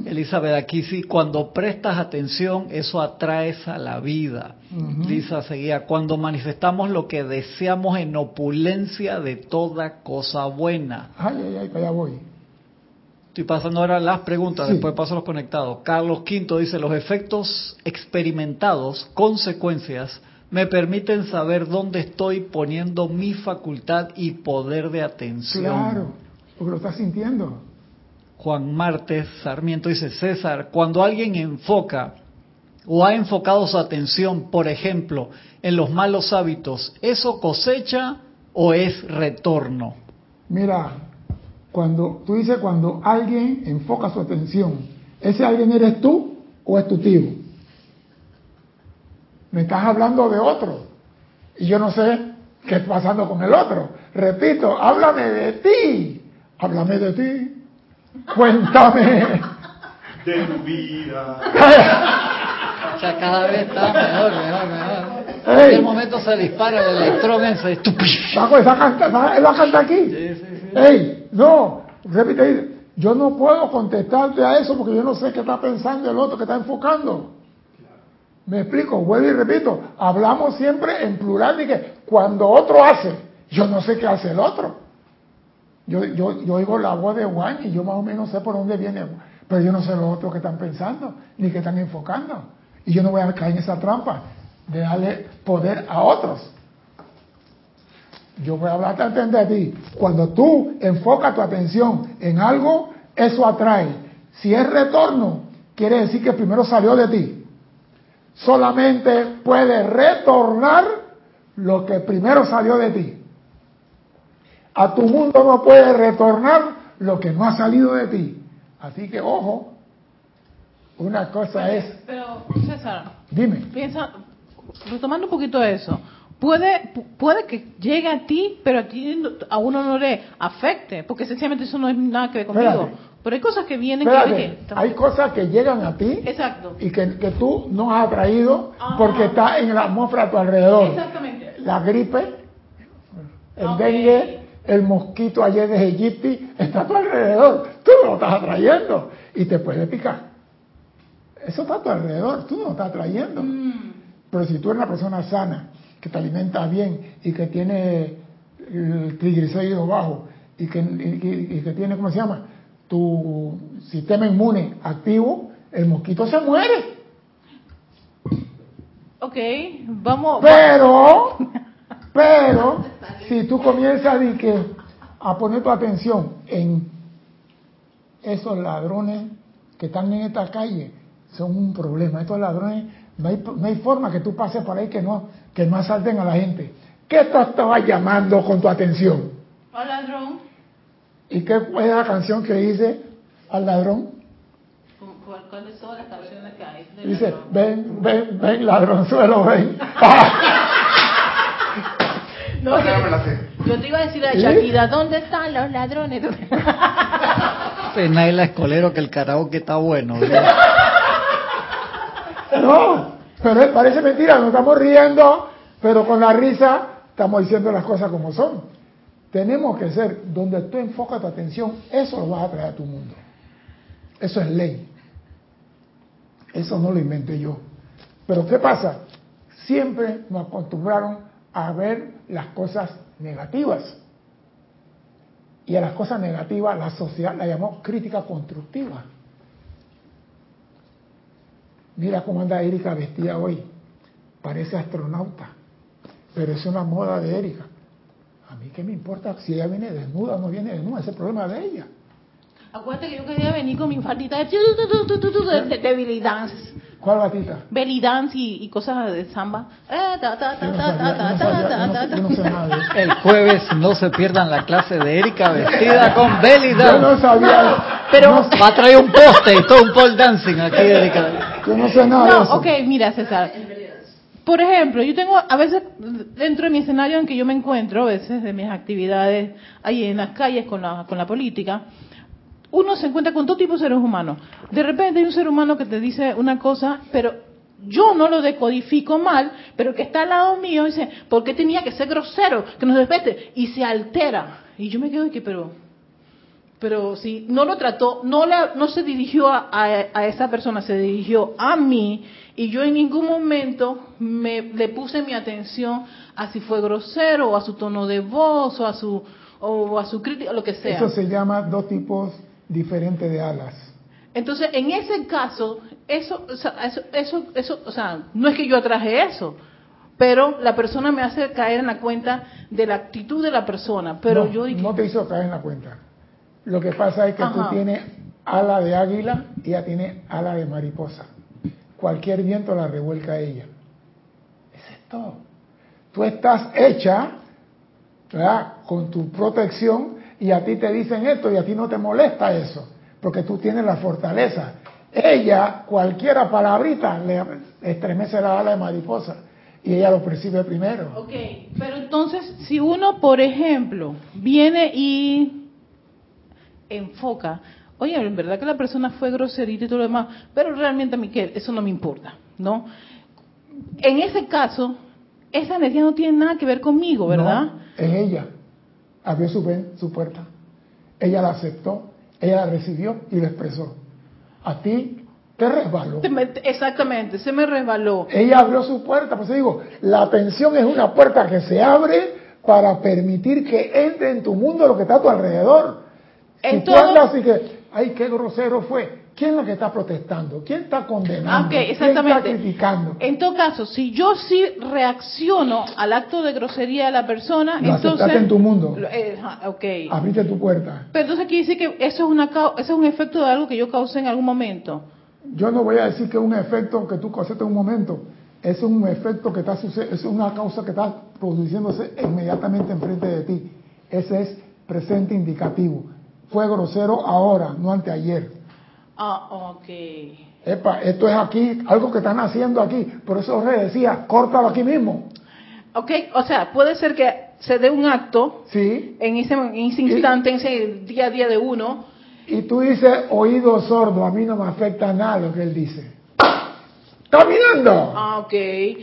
Elizabeth, aquí sí, cuando prestas atención, eso atraes a la vida. Ujú. Lisa seguía, cuando manifestamos lo que deseamos en opulencia de toda cosa buena. Ay, ay, ay, para allá voy. Estoy pasando ahora las preguntas, Sí. después paso a los conectados. Carlos Quinto dice, los efectos experimentados, consecuencias, me permiten saber dónde estoy poniendo mi facultad y poder de atención. Claro, porque lo estás sintiendo. Juan Martes Sarmiento dice, César, cuando alguien enfoca o ha enfocado su atención, por ejemplo, en los malos hábitos, ¿eso cosecha o es retorno? Mira, cuando tú dices cuando alguien enfoca su atención, ¿ese alguien eres tú o es tu tío? Me estás hablando de otro y yo no sé qué está pasando con el otro. Repito, háblame de ti, háblame de ti, cuéntame. De tu vida. O sea, cada vez está mejor, mejor, mejor. En cualquier momento se dispara el electrón ese. Saco esa canta, esa- canta aquí. Ey, no, repite, yo no puedo contestarte a eso porque yo no sé qué está pensando el otro que está enfocando. Me explico, vuelvo y repito, hablamos siempre en plural de que cuando otro hace, yo no sé qué hace el otro. Yo, yo, yo oigo la voz de Juan y yo más o menos sé por dónde viene, pero yo no sé lo otro que están pensando, ni que están enfocando. Y yo no voy a caer en esa trampa de darle poder a otros. Yo voy a hablarte antes de ti. Cuando tú enfocas tu atención en algo, eso atrae. Si es retorno, quiere decir que primero salió de ti. Solamente puede retornar lo que primero salió de ti. A tu mundo no puede retornar lo que no ha salido de ti. Así que ojo, una cosa es... Pero, César, Dime. piensa, retomando un poquito eso, puede, puede que llegue a ti, pero a ti a uno no le afecte, porque sencillamente eso no es nada que ver conmigo. Espérate. Pero hay cosas que vienen que, Espérate, oye, está- hay cosas que llegan a ti Exacto. y que, que tú no has atraído Ajá. porque está en la atmósfera a tu alrededor. Exactamente. La gripe, el dengue, el mosquito ayer de Egipti, está a tu alrededor. Tú no lo estás atrayendo y te puede picar. Eso está a tu alrededor, tú no lo estás atrayendo. Mm. Pero si tú eres una persona sana, que te alimentas bien y que tiene el triglicérido bajo y que, y que- y que tiene, ¿cómo se llama? Tu sistema inmune activo, el mosquito se muere. Ok, vamos. Pero, pero, si tú comienzas de que, a poner tu atención en esos ladrones que están en esta calle, son un problema. Estos ladrones, no hay, no hay forma que tú pases por ahí que no, que no asalten a la gente. ¿Qué tú estabas llamando con tu atención? Al ladrón. ¿Y qué es la canción que dice al ladrón? ¿Cuál- ¿Cuáles son las canciones que hay? Dice, ladrón? ven, ven, ven, ladronzuelo, ven. [laughs] No, que- yo te iba a decir a ¿Sí? Shakira, ¿dónde están los ladrones? [laughs] Naila Escolero que el karaoke está bueno. ¿verdad? [laughs] No, pero es- parece mentira, nos estamos riendo, pero con la risa estamos diciendo las cosas como son. Tenemos que ser, donde tú enfocas tu atención, eso lo vas a traer a tu mundo. Eso es ley. Eso no lo inventé yo. Pero ¿qué pasa? Siempre nos acostumbraron a ver las cosas negativas. Y a las cosas negativas la sociedad la llamó crítica constructiva. Mira cómo anda Erika vestida hoy. Parece astronauta. Pero es una moda de Erika. A mí qué me importa si ella viene desnuda o no viene desnuda. Ese es el problema de ella. Acuérdate que yo quería venir con mi faldita de, de, de, de belly dance. ¿Cuál batita? Belly dance y, y cosas de samba. Yo yo yo yo. El jueves no se pierdan la clase de Erika vestida con belly Yo dance. no sabía. Pero- no- Va a traer un poste y todo un pole dancing aquí, Erika. [laughs] yo no sé nada de No, eso. ok, mira César. Por ejemplo, yo tengo a veces dentro de mi escenario en que yo me encuentro, a veces de mis actividades ahí en las calles con la, con la política, uno se encuentra con todo tipo de seres humanos. De repente hay un ser humano que te dice una cosa, pero yo no lo decodifico mal, pero que está al lado mío dice, ¿por qué tenía que ser grosero? Que nos respete. Y se altera. Y yo me quedo aquí, pero pero si no lo trató, no, la- no se dirigió a, a- a esa persona, se dirigió a mí y yo en ningún momento me, le puse mi atención a si fue grosero o a su tono de voz o a su, o a su crítica, lo que sea. Eso se llama dos tipos diferentes de alas. Entonces, en ese caso, eso, o sea, eso, eso, eso, o sea, no es que yo atraje eso, pero la persona me hace caer en la cuenta de la actitud de la persona. Pero no, yo dije, no te hizo caer en la cuenta. Lo que pasa es que Ajá. tú tienes ala de águila y ella tiene ala de mariposa. Cualquier viento la revuelca a ella. Eso es todo. Tú estás hecha ¿verdad? con tu protección y a ti te dicen esto y a ti no te molesta eso, porque tú tienes la fortaleza. Ella, cualquiera palabrita, le estremece la ala de mariposa y ella lo percibe primero. Ok, pero entonces, si uno, por ejemplo, viene y enfoca, oye, en verdad que la persona fue groserita y todo lo demás, pero realmente a mí que eso no me importa, ¿no? En ese caso, esa energía no tiene nada que ver conmigo, ¿verdad? No, es ella. Abrió su, su puerta. Ella la aceptó, ella la recibió y la expresó. A ti te resbaló. Exactamente, se me resbaló. Ella abrió su puerta, pues digo, la atención es una puerta que se abre para permitir que entre en tu mundo lo que está a tu alrededor. En si tú todo- andas así que, ay, qué grosero fue. ¿Quién es lo que está protestando? ¿Quién está condenando? ¿Quién está criticando? En todo caso, si yo sí reacciono al acto de grosería de la persona, Lo entonces... en tu mundo. Eh, ajá, ok. Abriste tu puerta. Pero entonces quiere decir que eso es, una, eso es un efecto de algo que yo causé en algún momento. Yo no voy a decir que es un efecto que tú causaste en un momento. Es un efecto que está sucediendo, es una causa que está produciéndose inmediatamente enfrente de ti. Ese es presente indicativo. Fue grosero ahora, no anteayer. Ah, ok. Epa, esto es aquí, algo que están haciendo aquí. Por eso Jorge decía, córtalo aquí mismo. Ok, o sea, puede ser que se dé un acto ¿Sí? en ese, en ese instante, en ese día a día de uno, Y tú dices, oído sordo, a mí no me afecta nada lo que él dice. ¿Está mirando? Ah, ok.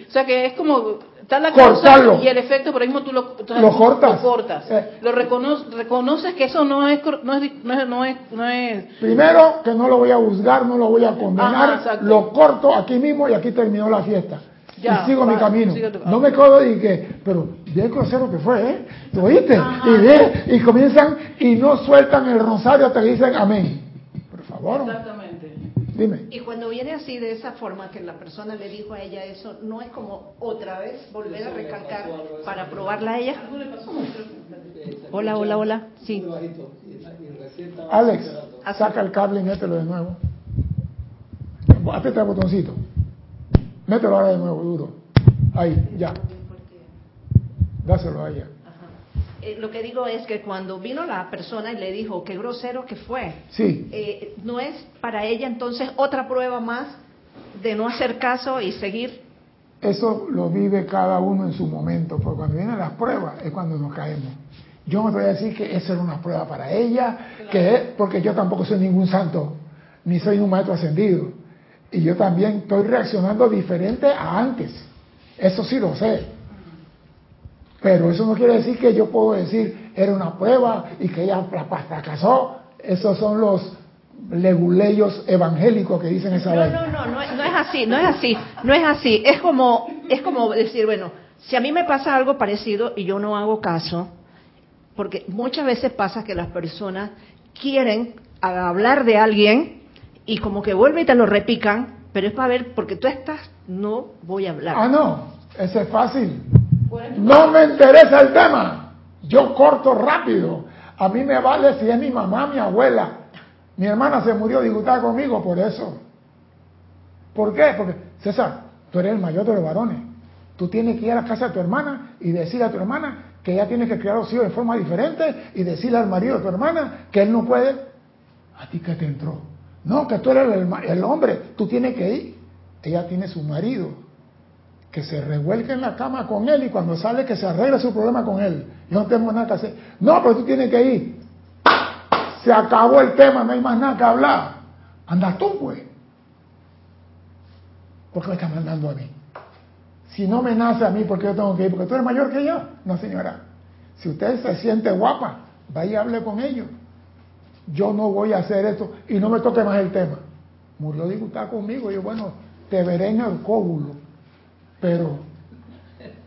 O sea que es como está la Cortarlo. y el efecto, pero mismo tú lo, tú- Lo cortas. Lo, cortas. Eh. Lo recono- reconoces que eso no es, no es, no es, no es, no es- Primero, que no lo voy a juzgar, no lo voy a condenar, Ajá, exacto. lo corto aquí mismo y aquí terminó la fiesta. Ya, y sigo mi camino. No me quedo y que, pero bien grosero que fue, ¿eh? ¿Tú oíste? Y, ve, y comienzan y no sueltan el rosario hasta que dicen amén. Por favor, Exactamente. Dime. Y cuando viene así de esa forma que la persona le dijo a ella eso, no es como otra vez volver a recalcar para probarla a ella. Hola, hola, hola. Sí. Alex, saca el cable y mételo de nuevo. Aprieta el botoncito. Mételo ahora de nuevo, duro. Ahí, ya. Dáselo a ella. Eh, lo que digo es que cuando vino la persona y le dijo qué grosero que fue, Sí, eh, no es para ella entonces otra prueba más de no hacer caso y seguir. eso lo vive cada uno en su momento, porque cuando vienen las pruebas es cuando nos caemos. Yo no te voy a decir que esa era una prueba para ella, que es, porque yo tampoco soy ningún santo, ni soy un maestro ascendido. Y yo también estoy reaccionando diferente a antes. Eso sí lo sé. Pero eso no quiere decir que yo puedo decir era una prueba y que ella fra- fracasó. Esos son los leguleyos evangélicos que dicen esa No, vaina. no, no, no, no es así, no es así, no es así. Es como, es como decir, bueno, si a mí me pasa algo parecido y yo no hago caso, porque muchas veces pasa que las personas quieren hablar de alguien y como que vuelven y te lo repican, pero es para ver, porque tú estás, no voy a hablar. Ah, no, ese es fácil. No me interesa el tema. Yo corto rápido. A mí me vale si es mi mamá, mi abuela. Mi hermana se murió disgustada conmigo por eso. ¿Por qué? Porque, César, tú eres el mayor de los varones. Tú tienes que ir a la casa de tu hermana y decirle a tu hermana que ella tiene que criar a los hijos de forma diferente y decirle al marido de tu hermana que él no puede. ¿A ti qué te entró? No, que tú eres el, el hombre, tú tienes que ir. Ella tiene su marido, que se revuelque en la cama con él y cuando sale que se arregle su problema con él. Yo no tengo nada que hacer. No, pero tú tienes que ir. Se acabó el tema, no hay más nada que hablar. Anda tú, pues. ¿Por qué me estás mandando a mí? Si no me nace a mí, ¿por qué yo tengo que ir? Porque tú eres mayor que yo. No, señora. Si usted se siente guapa, vaya y hable con ellos. Yo no voy a hacer esto y no me toque más el tema. Murió disgustada conmigo. Yo, bueno, te veré en el cóbulo. Pero,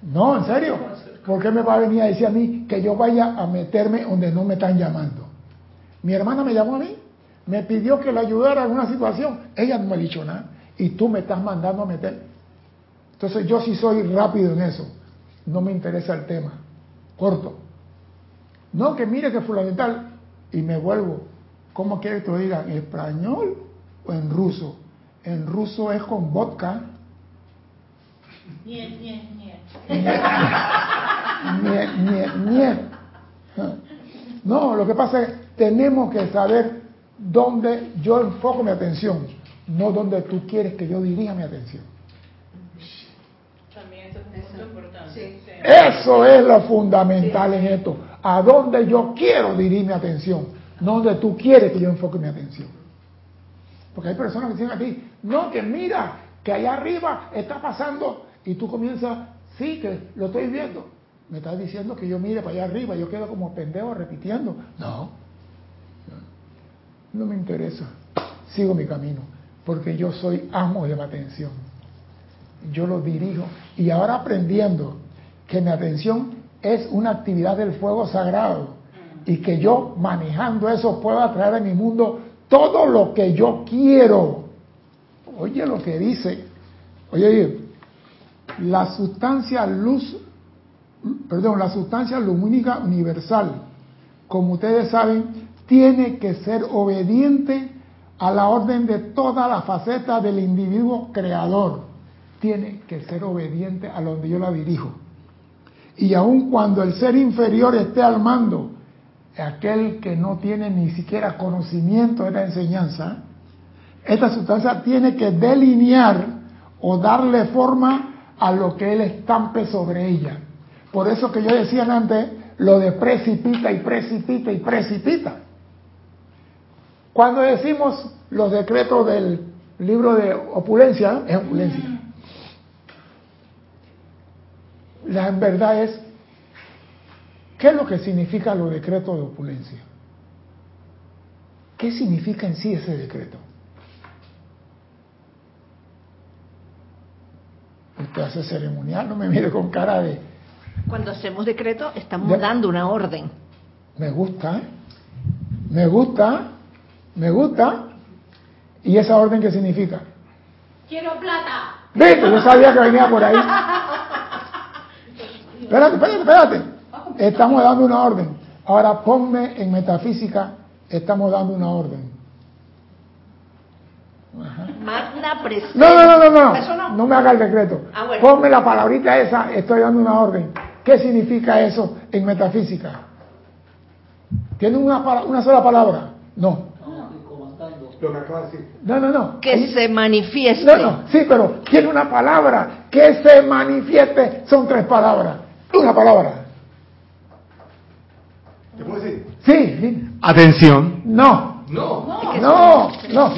no, en serio. ¿Por qué me va a venir a decir a mí que yo vaya a meterme donde no me están llamando? Mi hermana me llamó a mí, me pidió que le ayudara en una situación. Ella no me ha dicho nada. Y tú me estás mandando a meter. Entonces yo sí soy rápido en eso. No me interesa el tema. Corto. No, que mire que fundamental. Y me vuelvo. ¿Cómo quieres que te lo diga? ¿En español o en ruso? En ruso es con vodka. No, lo que pasa es que tenemos que saber dónde yo enfoco mi atención, no donde tú quieres que yo dirija mi atención. También eso es muy importante. Sí. Eso es lo fundamental en esto. A dónde yo quiero dirigir mi atención, no donde tú quieres que yo enfoque mi atención. Porque hay personas que dicen a ti, no, que mira, que allá arriba está pasando, y tú comienzas, sí, que lo estoy viendo. Me estás diciendo que yo mire para allá arriba, yo quedo como pendejo repitiendo. No, no me interesa. Sigo mi camino, porque yo soy amo de mi atención yo lo dirijo y ahora aprendiendo que mi atención es una actividad del fuego sagrado y que yo manejando eso puedo atraer a mi mundo todo lo que yo quiero. Oye lo que dice. Oye, oye, la sustancia luz, perdón, la sustancia lumínica universal, como ustedes saben, tiene que ser obediente a la orden de toda la faceta del individuo creador. Tiene que ser obediente a donde yo la dirijo. Y aun cuando el ser inferior esté al mando, aquel que no tiene ni siquiera conocimiento de la enseñanza, esta sustancia tiene que delinear o darle forma a lo que él estampe sobre ella. Por eso que yo decía antes, lo de precipita y precipita y precipita. Cuando decimos los decretos del libro de opulencia, es opulencia. La verdad es, ¿qué es lo que significa los decretos de opulencia? ¿Qué significa en sí ese decreto? Usted hace ceremonial, no me mire con cara de... Cuando hacemos decreto estamos Ya. dando una orden. Me gusta, me gusta, me gusta. ¿Y esa orden qué significa? Quiero plata. Viste, yo sabía que venía por ahí. [laughs] Espérate, espérate, espérate. Estamos dando una orden. Ahora ponme en metafísica, estamos dando una orden. Magna presencia. No, no, no, no, Eso no. no. No me haga el decreto. Ah, bueno. Ponme la palabrita esa, estoy dando una orden. ¿Qué significa eso en metafísica? ¿Tiene una, una sola palabra? No. Lo que acaba de decir. No, no, no. Que Ahí- se manifieste. No, no, sí, pero tiene una palabra que se manifieste. Son tres palabras. Una palabra. ¿Te puedo decir? Sí, sí. Atención. No. No. No, no, no. No, no,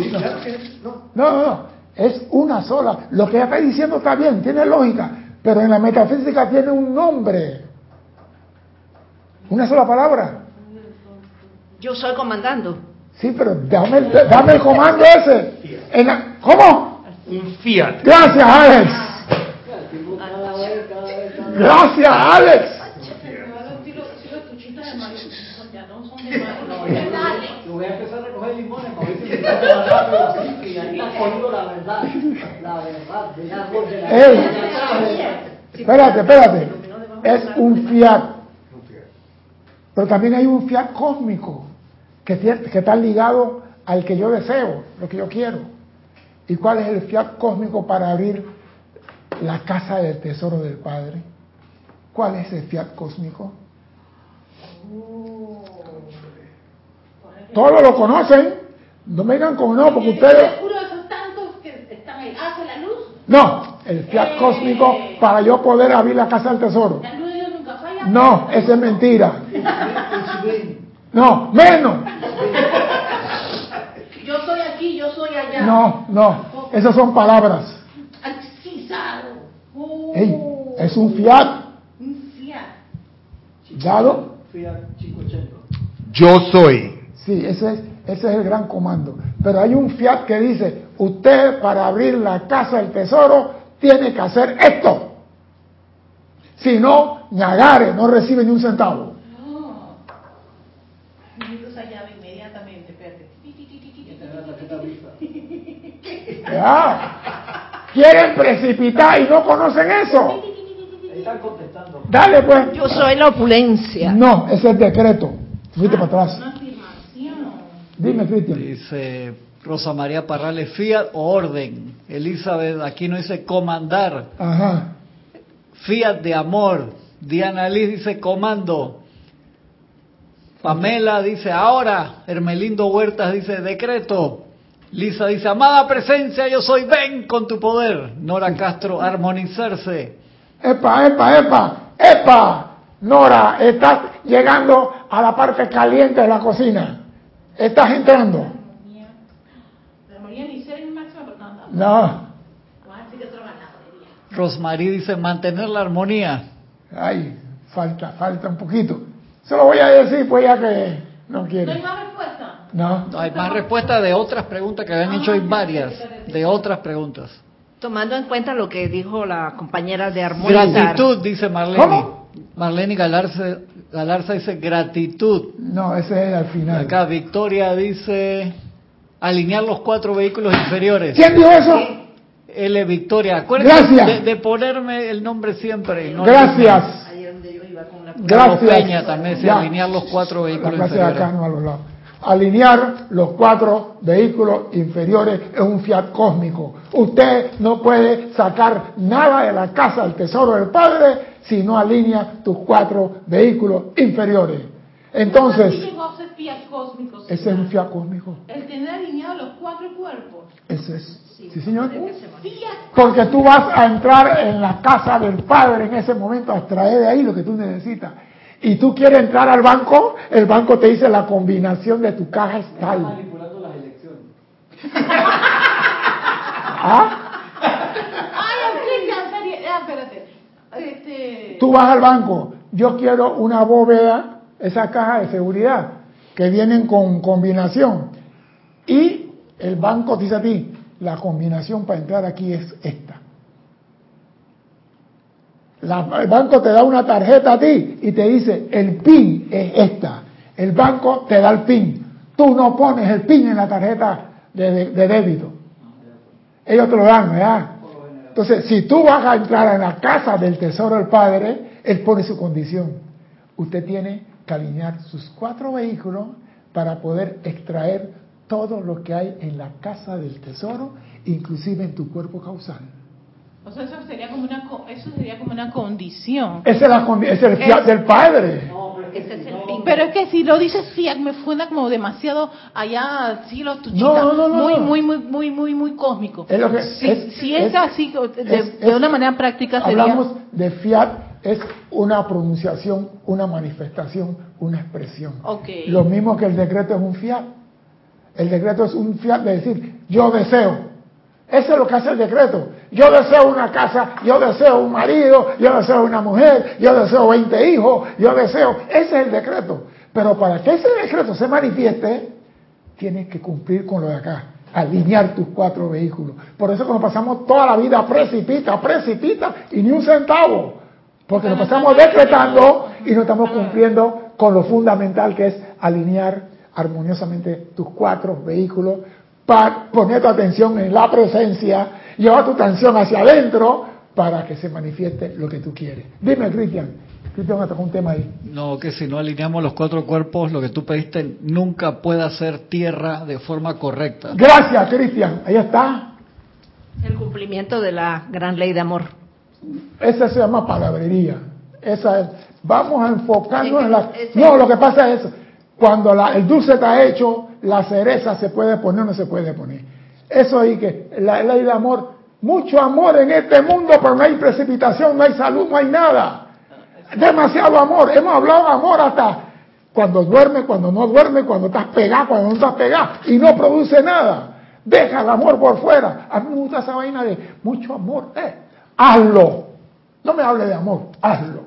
no. Es una sola. Lo que ella está diciendo está bien, tiene lógica. Pero en la metafísica tiene un nombre. Una sola palabra. Yo soy comandando. Sí, pero dame, el- dame el comando ese. En la- ¿Cómo? Un fiat. Gracias, Alex. Gracias, Alex. Yo voy a empezar a recoger limones Espérate, espérate. Es un fiat. Pero también hay un fiat cósmico que, que está ligado al que yo deseo, lo que yo quiero. ¿Y cuál es el fiat cósmico para abrir la casa del tesoro del Padre? ¿Cuál es el fiat cósmico? Todos lo conocen. No me digan con no, porque ustedes... Seguro esos tantos que están ahí. ¿Hace la luz? No, el fiat cósmico para yo poder abrir la casa del tesoro. La luz de Dios nunca falla. No, eso es mentira. No, menos. Yo soy aquí, yo soy allá. No, no. Esas son palabras. Saro. Oh, Ey, es un fiat Un fiat. dado. Fiat 580. Yo soy. Sí, ese es, ese es el gran comando. Pero hay un fiat que dice, usted para abrir la casa del tesoro tiene que hacer esto. Si no, ñagare, no recibe ni un centavo. No. Esa llave inmediatamente. Ya. Quieren precipitar y no conocen eso. Están contestando. Dale pues. Yo soy la opulencia. No, ese es el decreto. Fuiste para atrás. Dime, Cristian. Dice Rosa María Parrales, fiat o orden. Elizabeth aquí no dice comandar. Ajá. Fiat de amor. Diana Liz dice comando. Pamela dice ahora. Hermelindo Huertas dice decreto. Lisa dice amada presencia, yo soy ven con tu poder. Nora Castro armonizarse. Epa, epa, epa, epa. Nora, estás llegando a la parte caliente de la cocina. Estás entrando. Armonía. Armonía. No. Vamos a decir que otro ganadería. Rosmarie dice mantener la armonía. Ay, falta, falta un poquito. Se lo voy a decir, pues ya que no ¿No hay quiere. más respuesta? No. No, hay más respuestas de otras preguntas que habían hecho, hay varias de otras preguntas. Tomando en cuenta lo que dijo la compañera de armonizar. Gratitud, dice Marlene. ¿Cómo? Marlene Galarza, Galarza dice gratitud. No, ese es al final. Acá Victoria dice alinear los cuatro vehículos inferiores. ¿Quién dijo eso? L Victoria, acuérdense Gracias. de, de ponerme el nombre siempre. no Gracias. Gracias. Peña también dice Ya. alinear los cuatro La vehículos clase de acá, inferiores. no a los lados. Alinear los cuatro vehículos inferiores es un fiat cósmico. Usted no puede sacar nada de la casa del tesoro del Padre si no alinea tus cuatro vehículos inferiores. Entonces, ese es un fiat cósmico. El tener alineados los cuatro cuerpos. Eso es. Sí, señor. Un fiat Porque tú vas a entrar en la casa del Padre en ese momento a extraer de ahí lo que tú necesitas. Y tú quieres entrar al banco, el banco te dice la combinación de tu caja es tal. manipulando las elecciones. [laughs] ¿Ah? Ay, Cristian, serie- ah, espérate. Este, Tú vas al banco, yo quiero una bóveda, esa caja de seguridad, que vienen con combinación. Y el banco dice a ti, la combinación para entrar aquí es esta. El banco te da una tarjeta a ti y te dice, el PIN es esta. El banco te da el PIN. Tú no pones el PIN en la tarjeta de- de débito. Ellos te lo dan, ¿verdad? Entonces, si tú vas a entrar en la casa del tesoro del Padre, Él pone su condición. Usted tiene que alinear sus cuatro vehículos para poder extraer todo lo que hay en la casa del tesoro, inclusive en tu cuerpo causal. O sea, eso sería como una, eso sería como una condición. Esa es, la, condi- es el fiat Es- del Padre. No, pero es que Ese es si el no- fin. Pero es que si lo dices fiat me suena como demasiado allá, siglos tuchita, No, no, no, muy, no. muy, muy, muy, muy, muy cósmico. Es lo que- si, es- si es, es- así, de, es- de es- una manera práctica sería... Hablamos de fiat, es una pronunciación, una manifestación, una expresión. Lo mismo que el decreto es un fiat. El decreto es un fiat de decir, yo deseo. Eso es lo que hace el decreto. Yo deseo una casa, yo deseo un marido, yo deseo una mujer, yo deseo 20 hijos, yo deseo. Ese es el decreto. Pero para que ese decreto se manifieste, tienes que cumplir con lo de acá, alinear tus cuatro vehículos. Por eso que nos pasamos toda la vida precipita, precipita y ni un centavo. Porque nos pasamos decretando y no estamos cumpliendo con lo fundamental que es alinear armoniosamente tus cuatro vehículos, para poner tu atención en la presencia, llevar tu atención hacia adentro para que se manifieste lo que tú quieres. Dime, Cristian. Cristian me un tema ahí. No, que si no alineamos los cuatro cuerpos, lo que tú pediste nunca puede hacer tierra de forma correcta. Gracias, Cristian. Ahí está. El cumplimiento de la gran ley de amor. Esa se llama palabrería. Esa es. Vamos a enfocarnos en la. ese- No, lo que pasa es cuando la- el dulce está hecho, la cereza se puede poner o no se puede poner. Eso ahí que la ley de amor, mucho amor en este mundo, pero no hay precipitación, no hay salud, no hay nada. Demasiado amor. Hemos hablado de amor hasta cuando duerme, cuando no duerme, cuando estás pegado, cuando no estás pegado y no produce nada. Deja el amor por fuera. A mí me gusta esa vaina de mucho amor. Eh, hazlo. No me hable de amor, hazlo.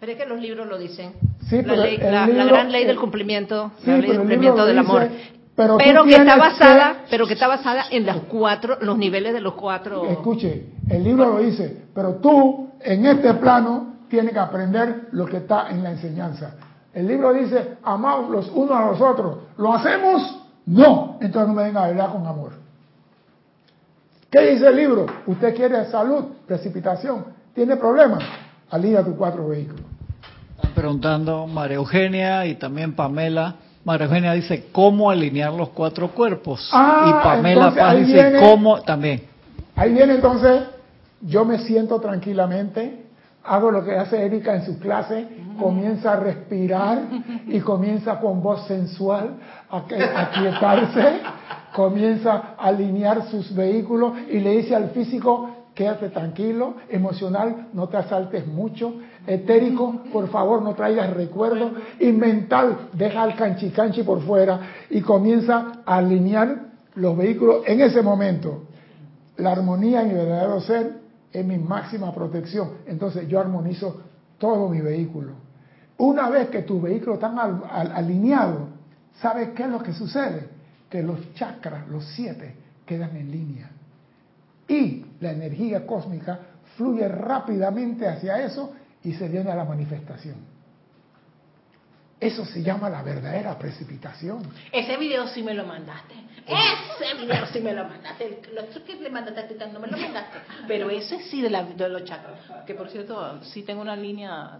Pero es que los libros lo dicen. Sí, la, ley- la- gran ley el- del cumplimiento, Sí, la ley del el cumplimiento del amor. Pero que está basada, que- pero que está basada en los cuatro, los niveles de los cuatro. Escuche, el libro lo dice, pero tú en este plano tienes que aprender lo que está en la enseñanza. El libro dice, amaos los unos a los otros. ¿Lo hacemos? No. Entonces no me venga a hablar con amor. ¿Qué dice el libro? Usted quiere salud, precipitación, tiene problemas, alía tus cuatro vehículos. Están preguntando María Eugenia y también Pamela. María Eugenia dice cómo alinear los cuatro cuerpos. Ah, y Pamela entonces Paz dice viene- cómo también. Ahí viene entonces, yo me siento tranquilamente, hago lo que hace Erika en su clase, comienza a respirar y comienza con voz sensual a, que- a quietarse, [laughs] comienza a alinear sus vehículos y le dice al físico, quédate tranquilo, emocional, no te asaltes mucho, etérico, por favor no traigas recuerdos, y mental, deja el canchi canchi por fuera y comienza a alinear los vehículos en ese momento. La armonía en mi verdadero ser es mi máxima protección. Entonces yo armonizo todo mi vehículo. Una vez que tus vehículos están al- al- alineados, ¿sabes qué es lo que sucede? Que los chakras, los siete, quedan en línea. Y la energía cósmica fluye rápidamente hacia eso y se viene a la manifestación. Eso se llama la verdadera precipitación. Ese video sí me lo mandaste. Ese video sí me lo mandaste. Lo otro que le mandaste no me lo mandaste. Pero ese sí de, la, de los chakras. Que por cierto, sí tengo una línea.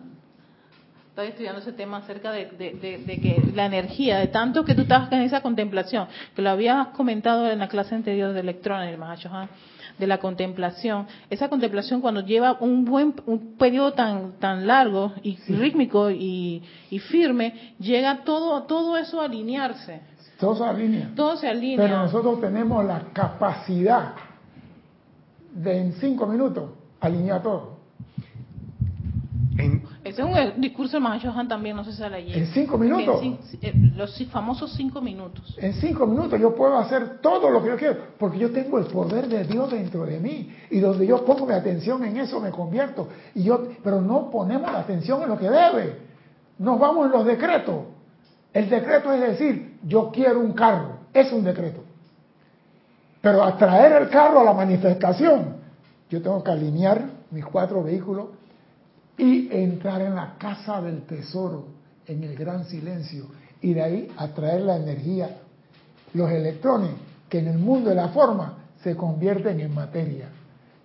Estoy estudiando ese tema acerca de, de- de- de que la energía, de tanto que tú estabas en esa contemplación, que lo habías comentado en la clase anterior de electrones, el Mahashohan, de la contemplación. Esa contemplación cuando lleva un buen un periodo tan tan largo y rítmico y, y firme, llega todo todo eso a alinearse. Todo se alinea. Todo se alinea. Pero nosotros tenemos la capacidad de en cinco minutos alinear todo. Ese es un discurso de Mahashohan también, no sé si se leyó. ¿En cinco minutos? En eh, los famosos cinco minutos. En cinco minutos yo puedo hacer todo lo que yo quiero, porque yo tengo el poder de Dios dentro de mí. Y donde yo pongo mi atención en eso me convierto. Y yo, pero no ponemos la atención en lo que debe. Nos vamos en los decretos. El decreto es decir, yo quiero un carro. Es un decreto. Pero a traer el carro a la manifestación, yo tengo que alinear mis cuatro vehículos y entrar en la casa del tesoro, en el gran silencio, y de ahí atraer la energía, los electrones, que en el mundo de la forma se convierten en materia.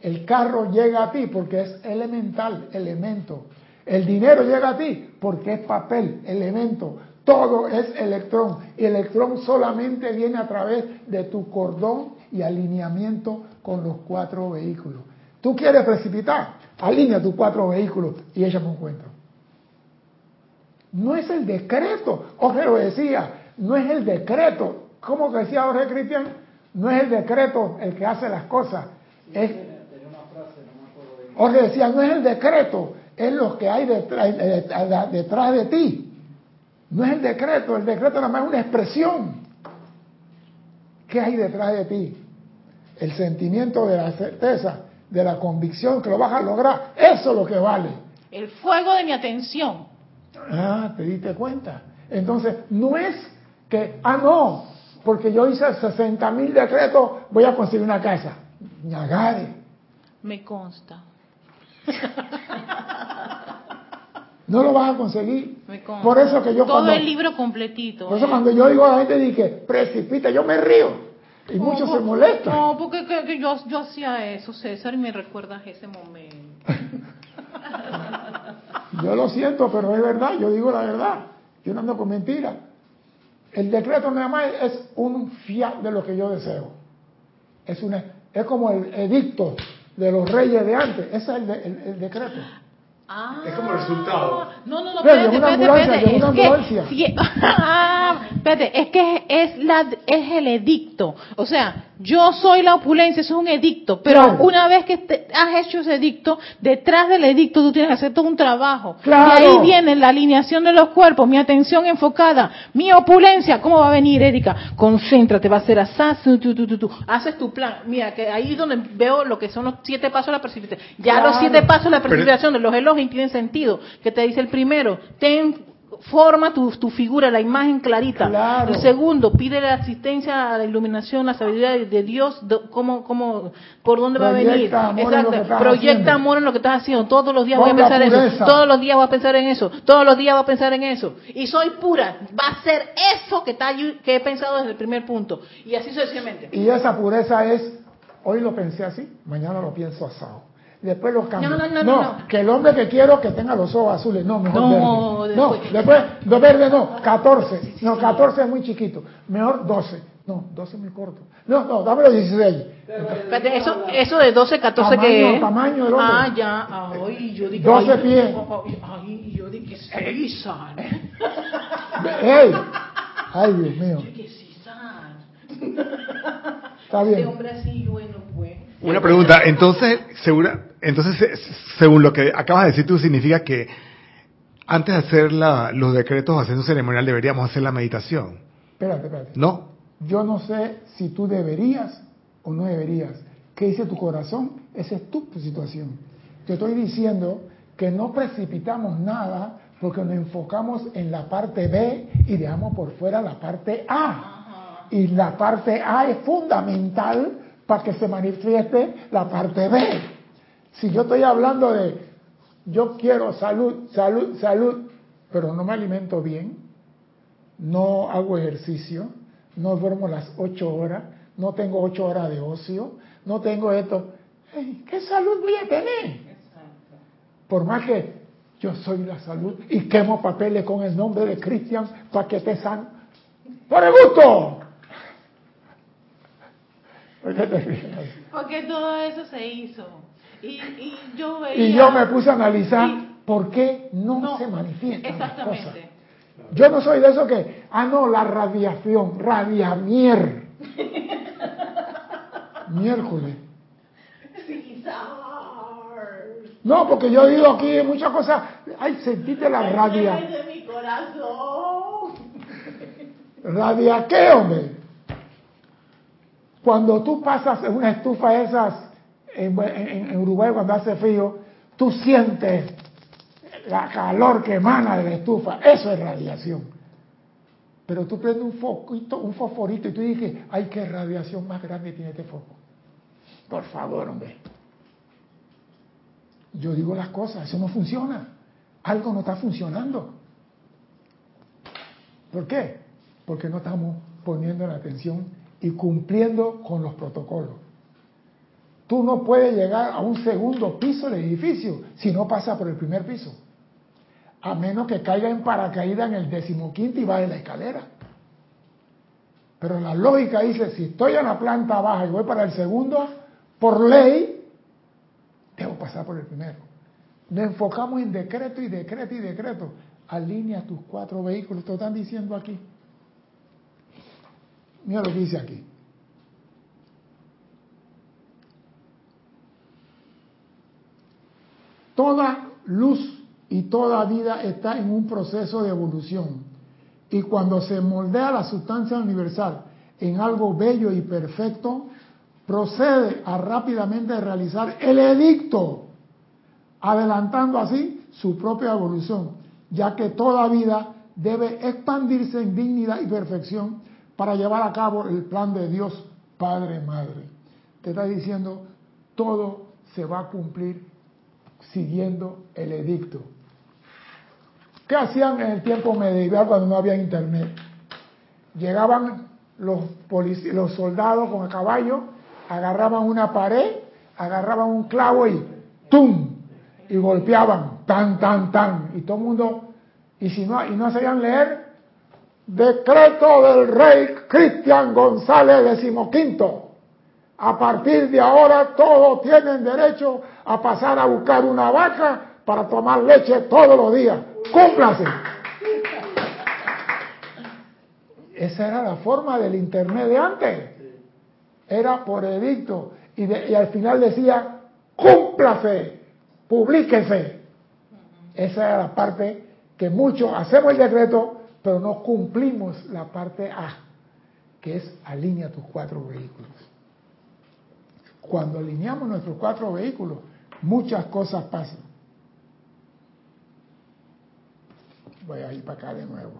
El carro llega a ti porque es elemental, elemento. El dinero llega a ti porque es papel, elemento. Todo es electrón. Y el electrón solamente viene a través de tu cordón y alineamiento con los cuatro vehículos. Tú quieres precipitar, alinea tus cuatro vehículos y échame un cuento. No es el decreto, Jorge lo decía, no es el decreto. ¿Cómo decía Jorge Cristian? No es el decreto el que hace las cosas. Es, Jorge decía, no es el decreto, es lo que hay detrás, eh, detrás de ti. No es el decreto, el decreto nada más es una expresión. ¿Qué hay detrás de ti? El sentimiento de la certeza, de la convicción que lo vas a lograr. Eso es lo que vale. El fuego de mi atención. Ah, te diste cuenta. Entonces, no es que, ah, no, porque yo hice 60 mil decretos, voy a conseguir una casa. Ñagare. Me consta. [laughs] No lo vas a conseguir. Me consta. Por eso que yo Todo cuando, el libro completito. por eso ¿eh? cuando yo digo a la gente, dije, precipita, yo me río. Y muchos se molestan. No, porque que- que yo, yo hacía eso, César, y me recuerdas ese momento. [laughs] Yo lo siento, pero es verdad, yo digo la verdad. Yo no ando con mentiras. El decreto nada más es un fiat de lo que yo deseo. Es, una, es como el edicto de los reyes de antes. Ese es el, de- el- el decreto. Ah, Es como resultado. No, no, no, Pero espérate, espérate, espérate. llegó una Es ambulancia. que, [laughs] ah, espérate, es que es, la, es el edicto. O sea, yo soy la opulencia, eso es un edicto. Pero Claro. una vez que te- has hecho ese edicto, detrás del edicto tú tienes que hacer todo un trabajo. Claro. Y ahí viene la alineación de los cuerpos, mi atención enfocada, mi opulencia. ¿Cómo va a venir, Erika? Concéntrate, va a ser así, tú, tú, tú, tú. Haces tu plan. Mira, que ahí es donde veo lo que son los siete pasos de la precipitación. Ya Claro. los siete pasos de la precipitación de los elogios tienen sentido. Que te dice el primero, ten forma tu, tu figura, la imagen clarita. Claro. El segundo, pide la asistencia a la iluminación, la sabiduría de, de Dios, cómo, cómo, por dónde va a venir. Proyecta amor en lo que estás Proyecta haciendo. amor en lo que estás haciendo. Todos los días voy a pensar en eso. Todos los días voy a pensar en eso. Todos los días voy a pensar en eso. Y soy pura. Va a ser eso que, está, que he pensado desde el primer punto. Y así sucesivamente. Y esa pureza es, hoy lo pensé así, mañana lo pienso asado. Después lo cambio. No, no, no, no, no. que el hombre que quiero que tenga los ojos azules, no, mejor No, verde. después. No, después, de verde no, 14. No, 14 es muy chiquito. Mejor 12. No, 12 es muy corto. No, no, dame los 16. Espérate, eso, eso de 12, 14 Tamaño, que es. tamaño del hombre. Ah, ya. Ay, yo dije. 12 ay, pies. Ay, ay, yo dije César. [laughs] ¡Ey! Ay, Dios mío. Que César. Está Este bien. hombre así, bueno, pues. Una pregunta, entonces, segura, entonces, se- según lo que acabas de decir tú, significa que antes de hacer la- los decretos o hacer un ceremonial deberíamos hacer la meditación, Espérate, espérate. ¿no? Yo no sé si tú deberías o no deberías. ¿Qué dice tu corazón? Esa es tu situación. Te estoy diciendo que no precipitamos nada porque nos enfocamos en la parte B y dejamos por fuera la parte A. Y la parte A es fundamental para que se manifieste la parte B. Si yo estoy hablando de yo quiero salud, salud, salud, pero no me alimento bien, no hago ejercicio, no duermo las ocho horas, no tengo ocho horas de ocio, no tengo esto, ¿qué salud voy a tener? Por más que yo soy la salud y quemo papeles con el nombre de Cristian para que te san. ¡Por el gusto! [laughs] Porque todo eso se hizo. Y, yo y yo me puse a analizar por qué no, se manifiesta. Exactamente. Yo no soy de eso que, ah, no, la radiación, radiamier. [laughs] Miércoles. No, porque yo digo aquí muchas cosas, ay, sentiste la radia. mi corazón. ¿Radia qué, hombre? Cuando tú pasas en una estufa esas, en, Uruguay cuando hace frío, tú sientes la calor que emana de la estufa. Eso es radiación. Pero tú prendes un foquito, un fosforito y tú dices, ay, qué radiación más grande tiene este foco. Por favor, hombre. Yo digo las cosas, eso no funciona. Algo no está funcionando. ¿Por qué? Porque no estamos poniendo la atención y cumpliendo con los protocolos. Tú no puedes llegar a un segundo piso del edificio si no pasa por el primer piso. A menos que caiga en paracaídas en el decimoquinto y va de la escalera. Pero la lógica dice, si estoy en la planta baja y voy para el segundo, por ley, Debo pasar por el primero. Nos enfocamos en decreto y decreto y decreto. Alinea tus cuatro vehículos. Te están diciendo aquí. Mira lo que dice aquí. Toda luz y toda vida está en un proceso de evolución. Y cuando se moldea la sustancia universal en algo bello y perfecto, procede a rápidamente realizar el edicto, adelantando así su propia evolución, ya que toda vida debe expandirse en dignidad y perfección para llevar a cabo el plan de Dios Padre Madre. Te está diciendo, todo se va a cumplir siguiendo el edicto. ¿Qué hacían en el tiempo medieval cuando no había internet? Llegaban los, los soldados con el caballo agarraban una pared, agarraban un clavo y ¡tum! Y golpeaban, tan, tan, tan. Y todo el mundo, y si no, y no sabían leer, decreto del rey Cristian González decimoquinto. A partir de ahora todos tienen derecho a pasar a buscar una vaca para tomar leche todos los días. Cúmplase. Esa era la forma del Internet de antes era por edicto y, y al final decía, cúmplase, publíquese. Esa era la parte que muchos hacemos el decreto, pero no cumplimos la parte A, que es alinea tus cuatro vehículos. Cuando alineamos nuestros cuatro vehículos, muchas cosas pasan. Voy a ir para acá de nuevo.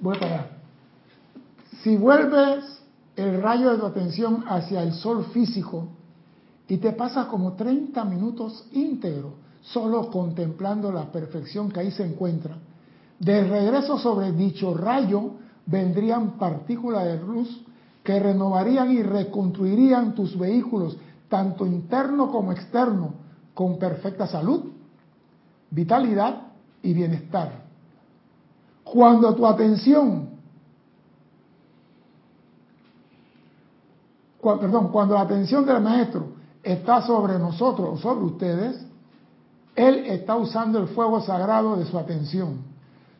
Voy para Si vuelves el rayo de tu atención hacia el sol físico y te pasas como 30 minutos íntegro solo contemplando la perfección que ahí se encuentra, de regreso sobre dicho rayo vendrían partículas de luz que renovarían y reconstruirían tus vehículos, tanto interno como externo, con perfecta salud, vitalidad y bienestar. Cuando tu atención, perdón, cuando la atención del maestro está sobre nosotros o sobre ustedes, él está usando el fuego sagrado de su atención.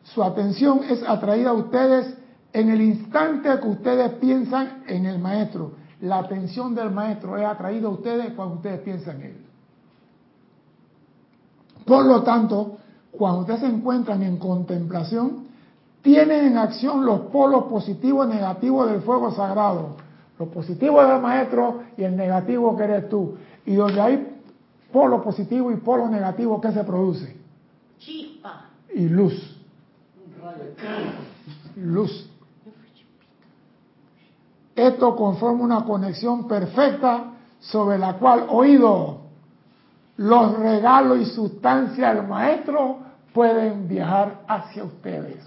Su atención es atraída a ustedes en el instante que ustedes piensan en el maestro. La atención del maestro es atraída a ustedes cuando ustedes piensan en él. Por lo tanto, cuando ustedes se encuentran en contemplación, tienen en acción los polos positivos y negativos del fuego sagrado. Lo positivo del maestro y el negativo que eres tú. Y donde hay polo positivo y polo negativo, ¿qué se produce? Chispa. Y luz. Luz. Esto conforma una conexión perfecta sobre la cual oído los regalos y sustancia del maestro pueden viajar hacia ustedes.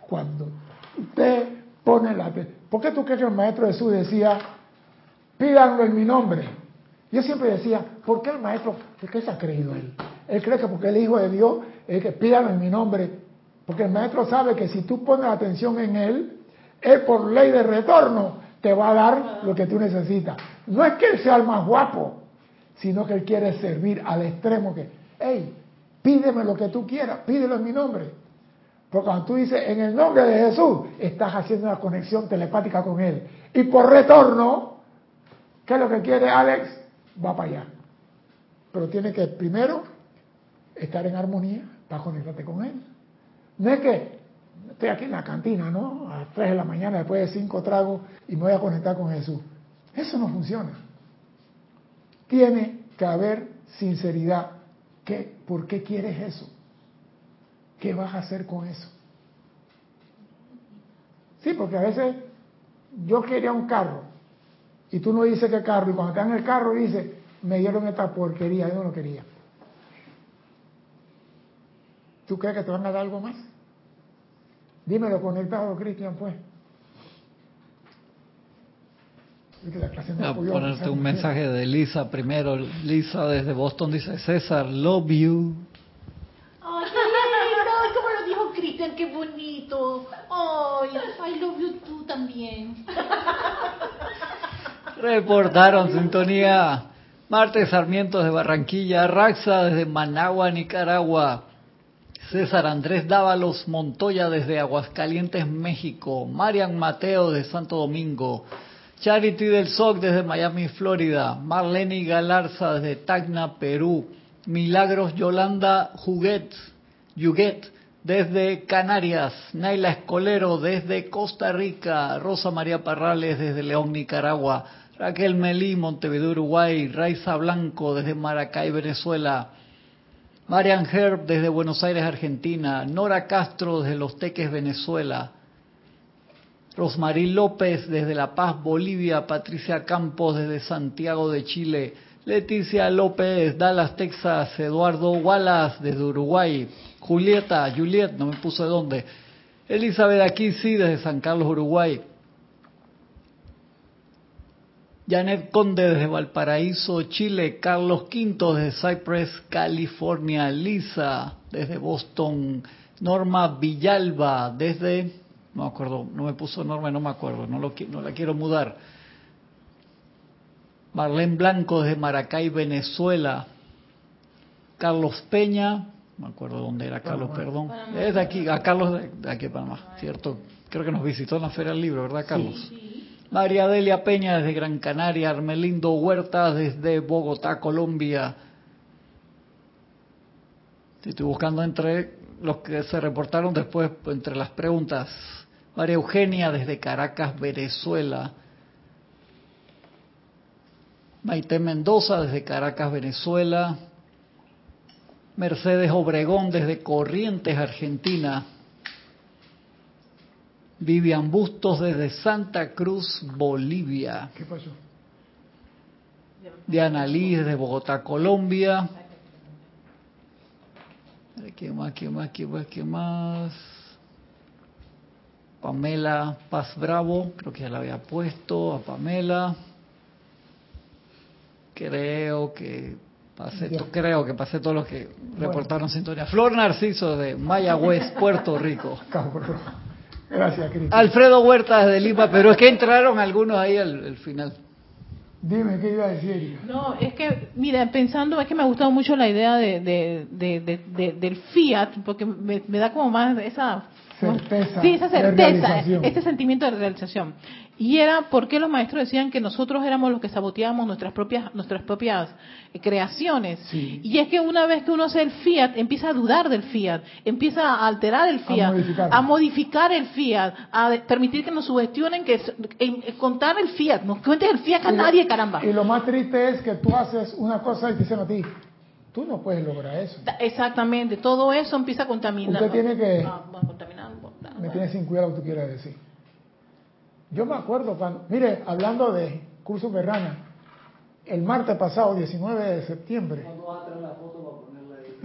Cuando usted pone la... ¿Por qué tú crees que el maestro Jesús decía, pídanlo en mi nombre? Yo siempre decía, ¿por qué el maestro, por qué se ha creído él? Él cree que porque el Hijo de Dios es que pídanlo en mi nombre, porque el maestro sabe que si tú pones atención en él, él por ley de retorno te va a dar lo que tú necesitas. No es que él sea el más guapo, sino que él quiere servir al extremo que, hey, pídeme lo que tú quieras, pídelo en mi nombre. Porque cuando tú dices en el nombre de Jesús, estás haciendo una conexión telepática con él. Y por retorno, ¿qué es lo que quiere Alex? Va para allá. Pero tiene que primero estar en armonía para conectarte con él. No es que estoy aquí en la cantina, ¿no? A las 3 de la mañana, después de cinco tragos, y me voy a conectar con Jesús. Eso no funciona. Tiene que haber sinceridad. ¿Qué, ¿Por qué quieres eso? ¿Qué vas a hacer con eso? Sí, porque a veces yo quería un carro y tú no dices qué carro y cuando estás en el carro dices, me dieron esta porquería, yo no lo quería. ¿Tú crees que te van a dar algo más? Dímelo conectado, Cristian, pues. Voy a ponerte un mensaje de Lisa primero. Lisa desde Boston dice, César, love you. Ay, qué lindo. ¿Cómo lo dijo Cristian? Ay, tú también. [laughs] Reportaron sintonía. Marte Sarmiento de Barranquilla, Raxa desde Managua, Nicaragua. César Andrés Dávalos Montoya desde Aguascalientes, México. Marian Mateo de Santo Domingo. Charity del SOC desde Miami, Florida. Marlene Galarza desde Tacna, Perú. Milagros Yolanda Juguet, Yuguet desde Canarias. Naila Escolero desde Costa Rica. Rosa María Parrales desde León, Nicaragua. Raquel Melí, Montevideo, Uruguay. Raiza Blanco desde Maracay, Venezuela. Marian Herb desde Buenos Aires, Argentina. Nora Castro desde Los Teques, Venezuela. Rosmarí López desde La Paz, Bolivia, Patricia Campos desde Santiago de Chile, Leticia López, Dallas, Texas, Eduardo Wallace desde Uruguay, Julieta, Juliet, no me puso de dónde, Elizabeth aquí sí desde San Carlos, Uruguay, Janet Conde desde Valparaíso, Chile, Carlos Quinto desde Cypress, California, Lisa desde Boston, Norma Villalba desde no me acuerdo, no me puso Norma, no me acuerdo, no, no la quiero mudar. Marlene Blanco desde Maracay, Venezuela. Carlos Peña, me acuerdo dónde era Carlos, perdón. Es de aquí, a Carlos de, aquí de Panamá, ¿cierto? Creo que nos visitó en la Feria del Libro, ¿verdad, Carlos? María Delia Peña desde Gran Canaria, Armelindo Huerta desde Bogotá, Colombia. Estoy buscando entre los que se reportaron después, entre las preguntas. María Eugenia desde Caracas, Venezuela. Maite Mendoza desde Caracas, Venezuela. Mercedes Obregón desde Corrientes, Argentina. Vivian Bustos desde Santa Cruz, Bolivia. ¿Qué pasó? Diana Liz desde Bogotá, Colombia. ¿Qué más? ¿Qué más? ¿Qué más? ¿Qué más? Pamela Paz Bravo, creo que ya la había puesto a Pamela. Creo que pasé, creo que pasé todos los que reportaron sintonía. Flor Narciso de Mayagüez, [laughs] Puerto Rico. Gracias, Cristian. Alfredo Huerta de Lima, pero es que entraron algunos ahí al, final. Dime, ¿qué iba a decir? No, es que, mira, pensando, es que me ha gustado mucho la idea de, de, del Fiat, porque me, me, da como más esa certeza. Sí, esa certeza, este sentimiento de realización. Y era porque los maestros decían que nosotros éramos los que saboteábamos nuestras propias nuestras propias eh, creaciones. Y es que una vez que uno hace el fiat, empieza a dudar del fiat, empieza a alterar el fiat, a, modificar el fiat, a permitir que nos sugestionen, que contar el fiat, no cuentes el fiat a nadie, caramba. Y lo más triste es que tú haces una cosa y te dicen a ti, Tú no puedes lograr eso. Exactamente, todo eso empieza a contaminar. Usted tiene que... Ah, me tienes sin cuidado lo que tú quieras decir. Yo me acuerdo cuando, mire, hablando de curso Berrana, el martes pasado, 19 de septiembre,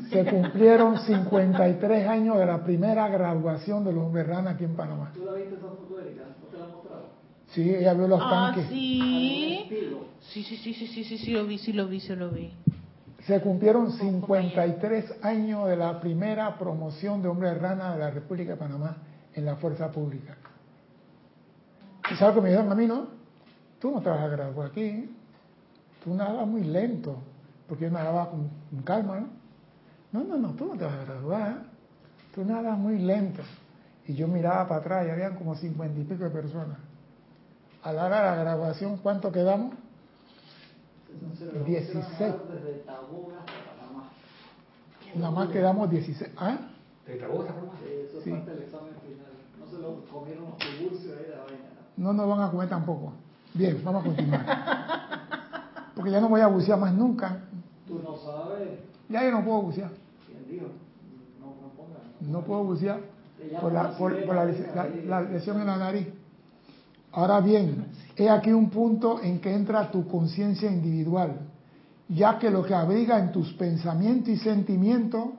se cumplieron 53 años de la primera graduación de los Berrana aquí en Panamá. ¿Tú la viste esa foto, Erika? ¿No te la he mostrado? Sí, ella vio los Ah, tanques. sí. Estilo. Sí, sí, sí, sí, sí, sí, sí, lo vi, sí, lo vi, sí, lo vi. Se cumplieron 53 años de la primera promoción de hombre rana de la República de Panamá en la fuerza pública. ¿Y sabes lo que me dijeron a mí, no? Tú no te vas a graduar aquí. Tú nadas muy lento. Porque yo nadaba con, con calma, ¿no? No, no, no, tú no te vas a graduar. Tú nadas muy lento. Y yo miraba para atrás y habían como cincuenta y pico de personas. A la hora de la graduación, ¿cuánto quedamos? Se lo 16. pusieron a dar Desde Taboga hasta Panamá. Nada más quedamos 16. ¿Ah? ¿Te trabó esa forma? Sí, Eso es parte del examen final. No se lo comieron los tiburcios ahí de la vaina. No nos van a comer tampoco. Bien, vamos a continuar. Porque ya no voy a bucear más nunca. Tú no sabes. Ya yo no puedo bucear. No, puedo bucear por la, por, por la lesión en la nariz. Ahora bien, he aquí un punto en que entra tu conciencia individual, ya que lo que abriga en tus pensamientos y sentimientos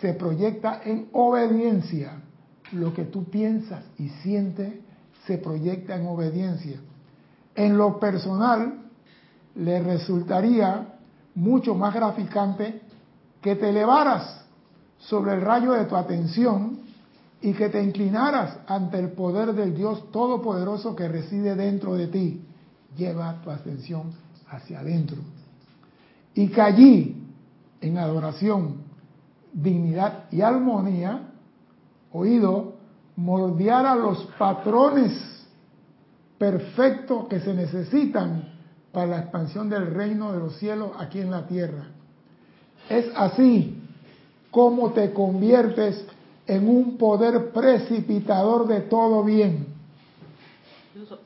se proyecta en obediencia. Lo que tú piensas y sientes se proyecta en obediencia. En lo personal, le resultaría mucho más graficante que te elevaras sobre el rayo de tu atención y que te inclinaras ante el poder del Dios Todopoderoso que reside dentro de ti. Lleva tu atención hacia adentro. Y que allí, en adoración, dignidad y armonía, oído, moldeara los patrones perfectos que se necesitan para la expansión del reino de los cielos aquí en la tierra. Es así como te conviertes en un poder precipitador de todo bien.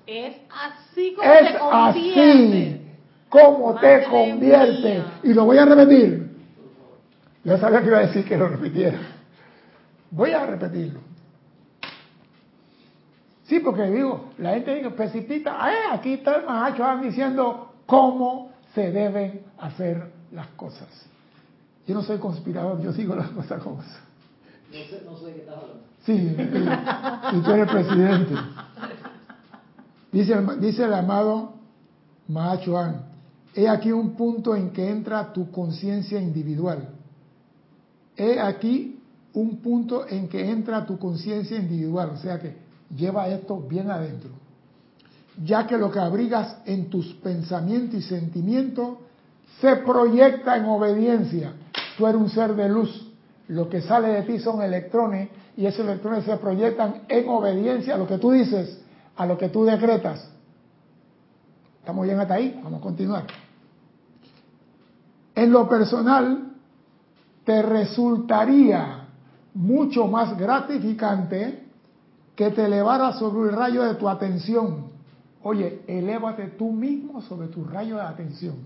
Es así como Es te conviertes. así como te conviertes. mía. Y lo voy a repetir. Yo sabía que iba a decir que lo repitiera. Voy a repetirlo. Sí, porque digo, la gente dice, precipita, eh, aquí está el macho diciendo cómo se deben hacer las cosas. Yo no soy conspirador, yo sigo las cosas como son. No sé, no sé de qué estás hablando. Sí, y tú eres presidente. Dice, el- dice el amado Mahachuan, he aquí un punto en que entra tu conciencia individual. He aquí un punto en que entra tu conciencia individual, o sea que lleva esto bien adentro. Ya que lo que abrigas en tus pensamientos y sentimientos se proyecta en obediencia. Tú eres un ser de luz. Lo que sale de ti son electrones y esos electrones se proyectan en obediencia a lo que tú dices, a lo que tú decretas. ¿Estamos bien hasta ahí? Vamos a continuar. En lo personal, te resultaría mucho más gratificante que te elevaras sobre el rayo de tu atención. Oye, elévate tú mismo sobre tu rayo de atención.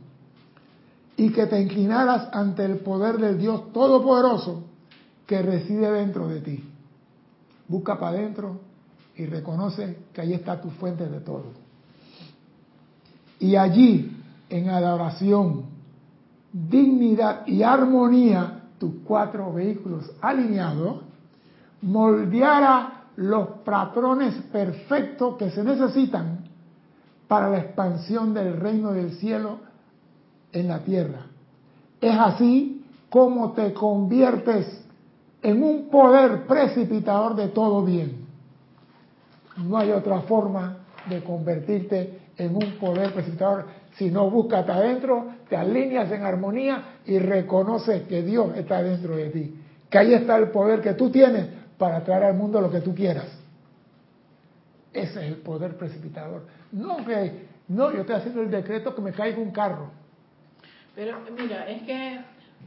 Y que te inclinaras ante el poder del Dios Todopoderoso que reside dentro de ti. Busca para adentro y reconoce que ahí está tu fuente de todo. Y allí, en adoración, dignidad y armonía, tus cuatro vehículos alineados, moldeara los patrones perfectos que se necesitan para la expansión del reino del cielo en la tierra. Es así como te conviertes en un poder precipitador de todo bien. No hay otra forma de convertirte en un poder precipitador si no buscas adentro, te alineas en armonía y reconoces que Dios está dentro de ti. Que ahí está el poder que tú tienes para traer al mundo lo que tú quieras. Ese es el poder precipitador. No que, no, yo estoy haciendo el decreto que me caiga un carro. Pero mira, es que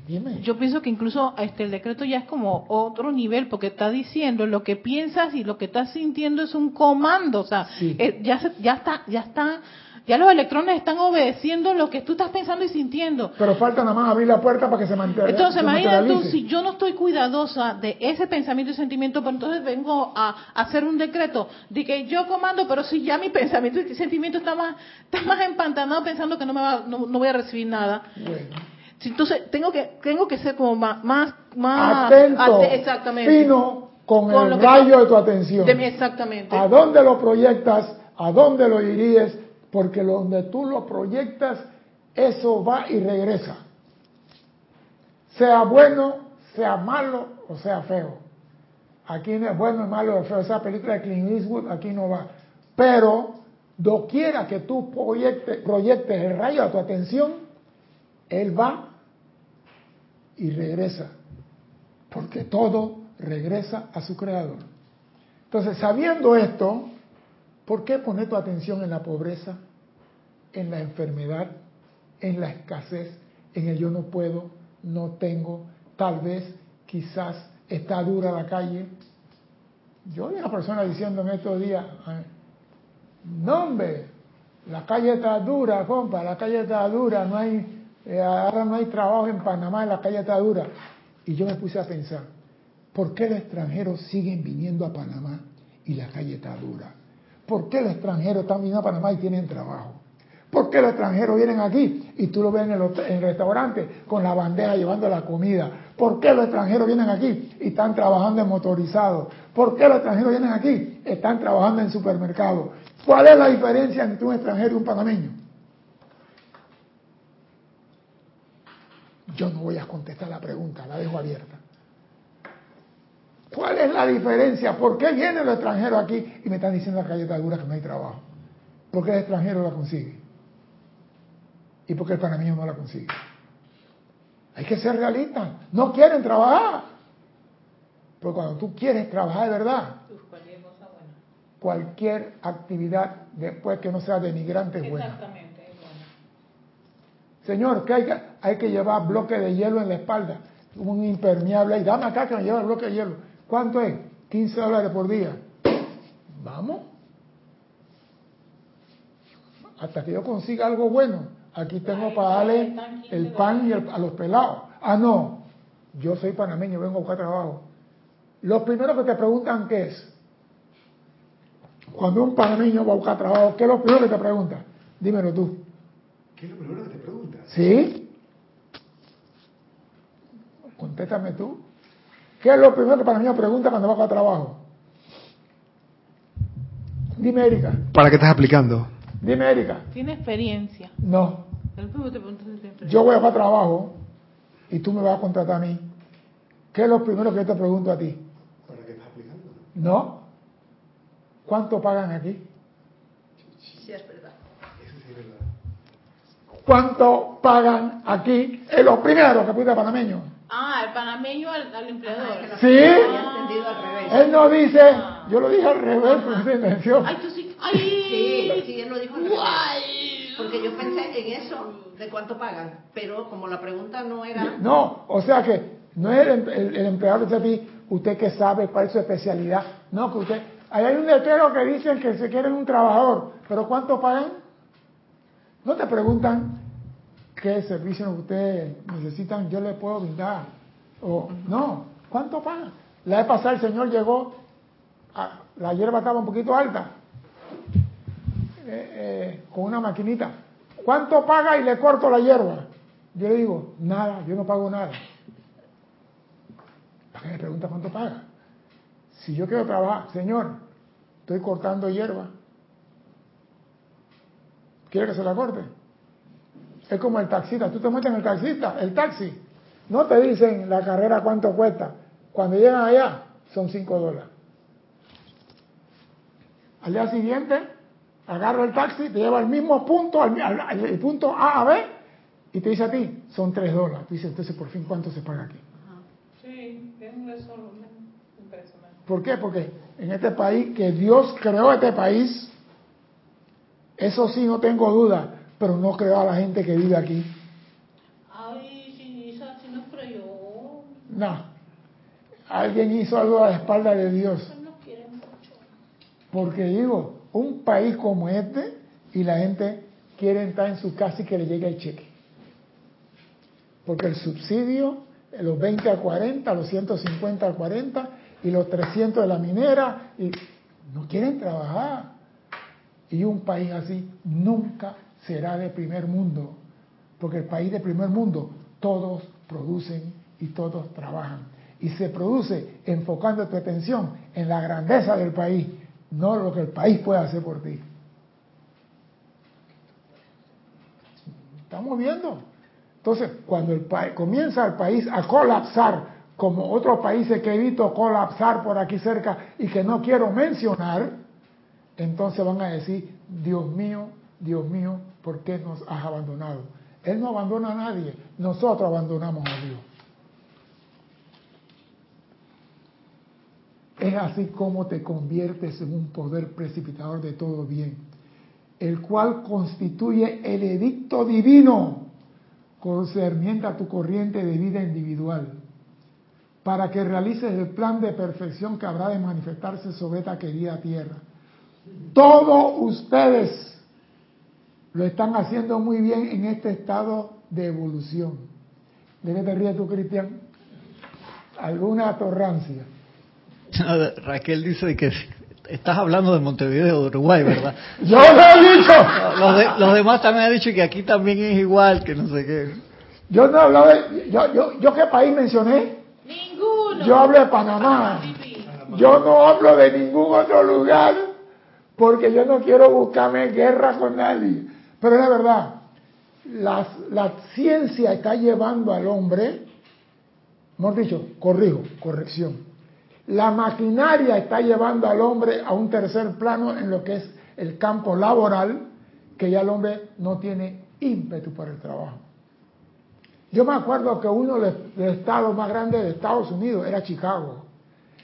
Dime. yo pienso que incluso este el decreto ya es como otro nivel porque está diciendo lo que piensas y lo que estás sintiendo es un comando, o sea, Sí. eh, ya se- ya está ya está Ya los electrones están obedeciendo lo que tú estás pensando y sintiendo. Pero falta nada más abrir la puerta para que se mantenga. Entonces, imagínate tú, si yo no estoy cuidadosa de ese pensamiento y sentimiento, pues entonces vengo a, hacer un decreto de que yo comando, pero si ya mi pensamiento y sentimiento está más, está más empantanado pensando que no, me va, no, voy a recibir nada. Entonces, tengo que, tengo que ser como más, más, más atento, exactamente. fino con, el rayo de tu atención. exactamente. ¿A dónde lo proyectas? ¿A dónde lo irías? Porque donde tú lo proyectas, eso va y regresa. Sea bueno, sea malo o sea feo. Aquí no es bueno, es malo o feo. Esa película de Clint Eastwood aquí no va. Pero doquiera que tú proyectes, proyectes el rayo a tu atención, él va y regresa. Porque todo regresa a su creador. Entonces, sabiendo esto, ¿por qué poner tu atención en la pobreza, en la enfermedad, en la escasez, en el yo no puedo, no tengo, tal vez, quizás está dura la calle? Yo vi a una persona diciendo en estos días, no la calle está dura, compa, la calle está dura, no hay, eh, ahora no hay trabajo en Panamá, la calle está dura. Y yo me puse a pensar, ¿Por qué los extranjeros siguen viniendo a Panamá y la calle está dura? ¿Por qué los extranjeros están viniendo a Panamá y tienen trabajo? ¿Por qué los extranjeros vienen aquí y tú lo ves en el, restaurante con la bandeja llevando la comida? ¿Por qué los extranjeros vienen aquí y están trabajando en motorizado? ¿Por qué los extranjeros vienen aquí y están trabajando en supermercado? ¿Cuál es la diferencia entre un extranjero y un panameño? Yo no voy a contestar la pregunta, la dejo abierta. ¿Cuál es la diferencia? ¿Por qué vienen los extranjeros aquí y me están diciendo la calle dura que no hay trabajo? ¿Por qué el extranjero la consigue? ¿Y por qué el panameño no la consigue? Hay que ser realistas. No quieren trabajar. Pero cuando tú quieres trabajar de verdad, cualquier actividad después que no sea denigrante es buena. Exactamente, es buena. Señor, que hay, que hay que llevar bloque de hielo en la espalda, un impermeable, y dame acá que me lleva el bloque de hielo. ¿Cuánto es? 15 dólares por día. Vamos. Hasta que yo consiga algo bueno. Aquí tengo para darle el pan y a los pelados. Ah, no. Yo soy panameño, vengo a buscar trabajo. Lo primero que te preguntan, ¿qué es? Cuando un panameño va a buscar trabajo, ¿qué es lo primero que te pregunta? Dímelo tú. ¿Qué es lo primero que te pregunta? ¿Sí? Contéstame tú. ¿Qué es lo primero que para mí me pregunta cuando va a trabajo? Dime, Erika. ¿Para qué estás aplicando? Dime, Erika. Tiene experiencia. No. Yo voy a a trabajo y tú me vas a contratar a mí. ¿Qué es lo primero que yo te pregunto a ti? ¿Para qué estás aplicando? No. ¿Cuánto pagan aquí? Sí, es verdad. Eso sí es verdad. ¿Cuánto pagan aquí? Es lo primero que pide panameño. Ah, el panameño al, empleador. sí. Él no dice, yo lo dije al revés esa intención. Ay, tú sí. Ay. Sí, él lo dijo al revés. Porque yo pensé en eso, de cuánto pagan. Pero como la pregunta no era. No, o sea que no es el, el, empleador a ti, usted que sabe cuál es su especialidad. No, que usted. Ahí hay un letrero que dicen que se quieren un trabajador, pero ¿cuánto pagan? No te preguntan qué servicio ustedes necesitan, yo le puedo brindar. O, no, ¿cuánto paga? La vez pasada el señor llegó, la hierba estaba un poquito alta, eh, eh, con una maquinita. ¿Cuánto paga y le corto la hierba? Yo le digo, nada, yo no pago nada. ¿Para qué me pregunta cuánto paga? Si yo quiero trabajar, señor, estoy cortando hierba. ¿Quiere que se la corte? Es como el taxista. Tú te metes en el taxista, el taxi. No te dicen la carrera cuánto cuesta. Cuando llegan allá, son 5 dólares. Al día siguiente, agarra el taxi, te lleva al mismo punto, al, el punto A a B, y te dice a ti, son 3 dólares. Tú dices, entonces, por fin, ¿cuánto se paga aquí? Sí, es un impresionante. ¿Por qué? Porque en este país, que Dios creó este país, eso sí, no tengo duda, pero no creo a la gente que vive aquí. Ay, si, si no creyó. No. Alguien hizo algo a la espalda de Dios. Quiere. Porque digo, un país como este y la gente quieren estar en su casa y que le llegue el cheque. Porque el subsidio, los 20 a 40, los 150 a 40 y los 300 de la minera, y no quieren trabajar. Y un país así nunca será de primer mundo, porque el país de primer mundo todos producen y todos trabajan. Y se produce enfocando tu atención en la grandeza del país, no lo que el país puede hacer por ti. Estamos viendo. Entonces, cuando el comienza el país a colapsar, como otros países que he visto colapsar por aquí cerca y que no quiero mencionar, entonces van a decir, Dios mío, Dios mío, ¿por qué nos has abandonado? Él no abandona a nadie, nosotros abandonamos a Dios. Es así como te conviertes en un poder precipitador de todo bien, el cual constituye el edicto divino concerniente a tu corriente de vida individual, para que realices el plan de perfección que habrá de manifestarse sobre esta querida tierra. Todos ustedes lo están haciendo muy bien en este estado de evolución. ¿De qué te ríes tú, Cristian? ¿Alguna atorrancia? [laughs] Raquel dice que estás hablando de Montevideo, de Uruguay, ¿verdad? [laughs] Yo lo he dicho. Los, los, demás también han dicho que aquí también es igual, que no sé qué. Yo no hablo de... Yo, yo, ¿Yo qué país mencioné? Ninguno. Yo hablo de Panamá. Yo no hablo de ningún otro lugar porque yo no quiero buscarme guerra con nadie. Pero es la verdad, la, ciencia está llevando al hombre, hemos dicho, corrijo, corrección, la maquinaria está llevando al hombre a un tercer plano en lo que es el campo laboral, que ya el hombre no tiene ímpetu para el trabajo. Yo me acuerdo que uno de los estados más grandes de Estados Unidos era Chicago.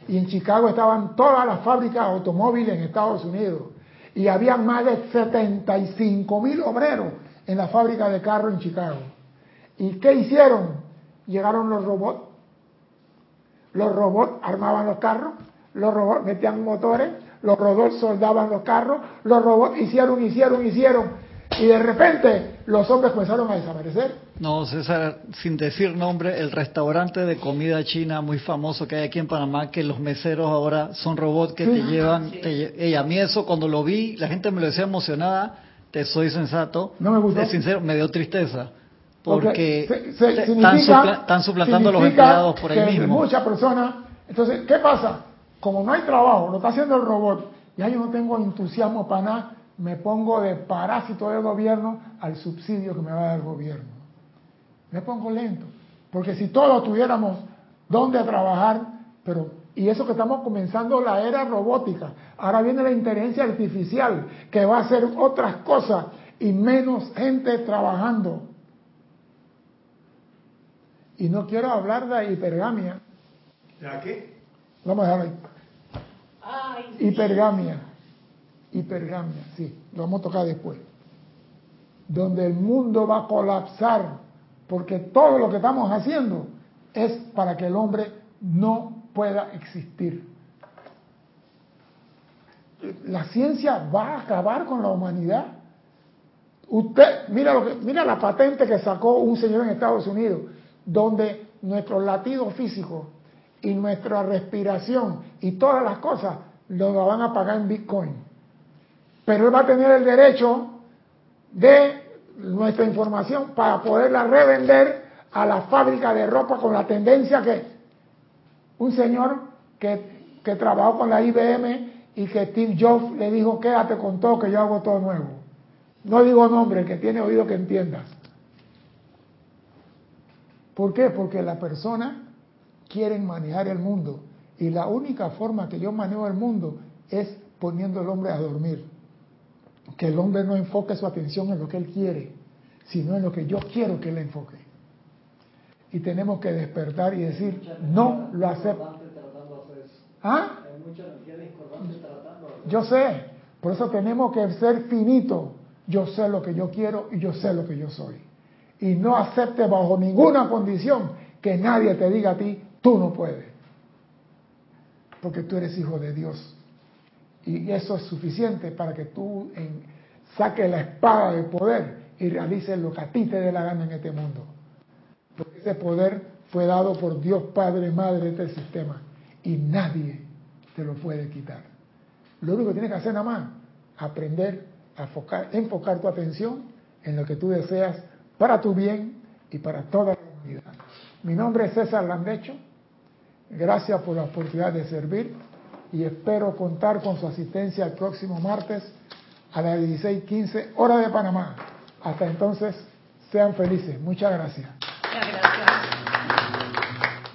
Y en Chicago estaban todas las fábricas automóviles en Estados Unidos. Y había más de 75 mil obreros en la fábrica de carros en Chicago. ¿Y qué hicieron? Llegaron los robots los robots armaban los carros, los robots metían motores, los robots soldaban los carros, los robots hicieron, hicieron, hicieron. Y de repente los hombres comenzaron a desaparecer. No, César, sin decir nombre, el restaurante de comida china muy famoso que hay aquí en Panamá, que los meseros ahora son robots que te llevan. y a mí eso cuando lo vi, la gente me lo decía emocionada, te soy sensato. No me gustó. De sincero, me dio tristeza porque están, suplantando a los empleados por ahí mismo. Muchas personas. Entonces, ¿qué pasa? Como no hay trabajo, lo está haciendo el robot, ya yo no tengo entusiasmo para nada, me pongo de parásito del gobierno al subsidio que me va a dar el gobierno. Me pongo lento. Porque si todos tuviéramos dónde trabajar, pero y eso que estamos comenzando la era robótica. Ahora viene la inteligencia artificial que va a hacer otras cosas y menos gente trabajando. Y no quiero hablar de hipergamia. ¿De qué? Vamos a dejarlo ahí. Hipergamia. Hipergamia, sí. Lo vamos a tocar después. Donde el mundo va a colapsar porque todo lo que estamos haciendo es para que el hombre no pueda existir. La ciencia va a acabar con la humanidad. Usted, mira lo que, mira la patente que sacó un señor en Estados Unidos donde nuestro latido físico y nuestra respiración y todas las cosas lo van a pagar en Bitcoin. Pero él va a tener el derecho de nuestra información para poderla revender a la fábrica de ropa con la tendencia que un señor que, que trabajó con la IBM y que Steve Jobs le dijo quédate con todo que yo hago todo nuevo. No digo nombre, que tiene oído que entiendas. ¿Por qué? Porque la persona quiere manejar el mundo y la única forma que yo manejo el mundo es poniendo al hombre a dormir. Que el hombre no enfoque su atención en lo que él quiere, sino en lo que yo quiero que él enfoque. Y tenemos que despertar y decir, no lo acepto. ¿Ah? Yo sé, por eso tenemos que ser finito. Yo sé lo que yo quiero y yo sé lo que yo soy y no acepte bajo ninguna condición que nadie te diga a ti, tú no puedes. Porque tú eres hijo de Dios. Y eso es suficiente para que tú saque la espada de poder y realice lo que a ti te dé la gana en este mundo. Porque ese poder fue dado por Dios Padre, Madre de este sistema y nadie te lo puede quitar. Lo único que tienes que hacer nada más, aprender a enfocar, tu atención en lo que tú deseas para tu bien y para toda la humanidad. Mi nombre es César Landecho. Gracias por la oportunidad de servir y espero contar con su asistencia el próximo martes a las 16:15 hora de Panamá. Hasta entonces, sean felices. Muchas gracias.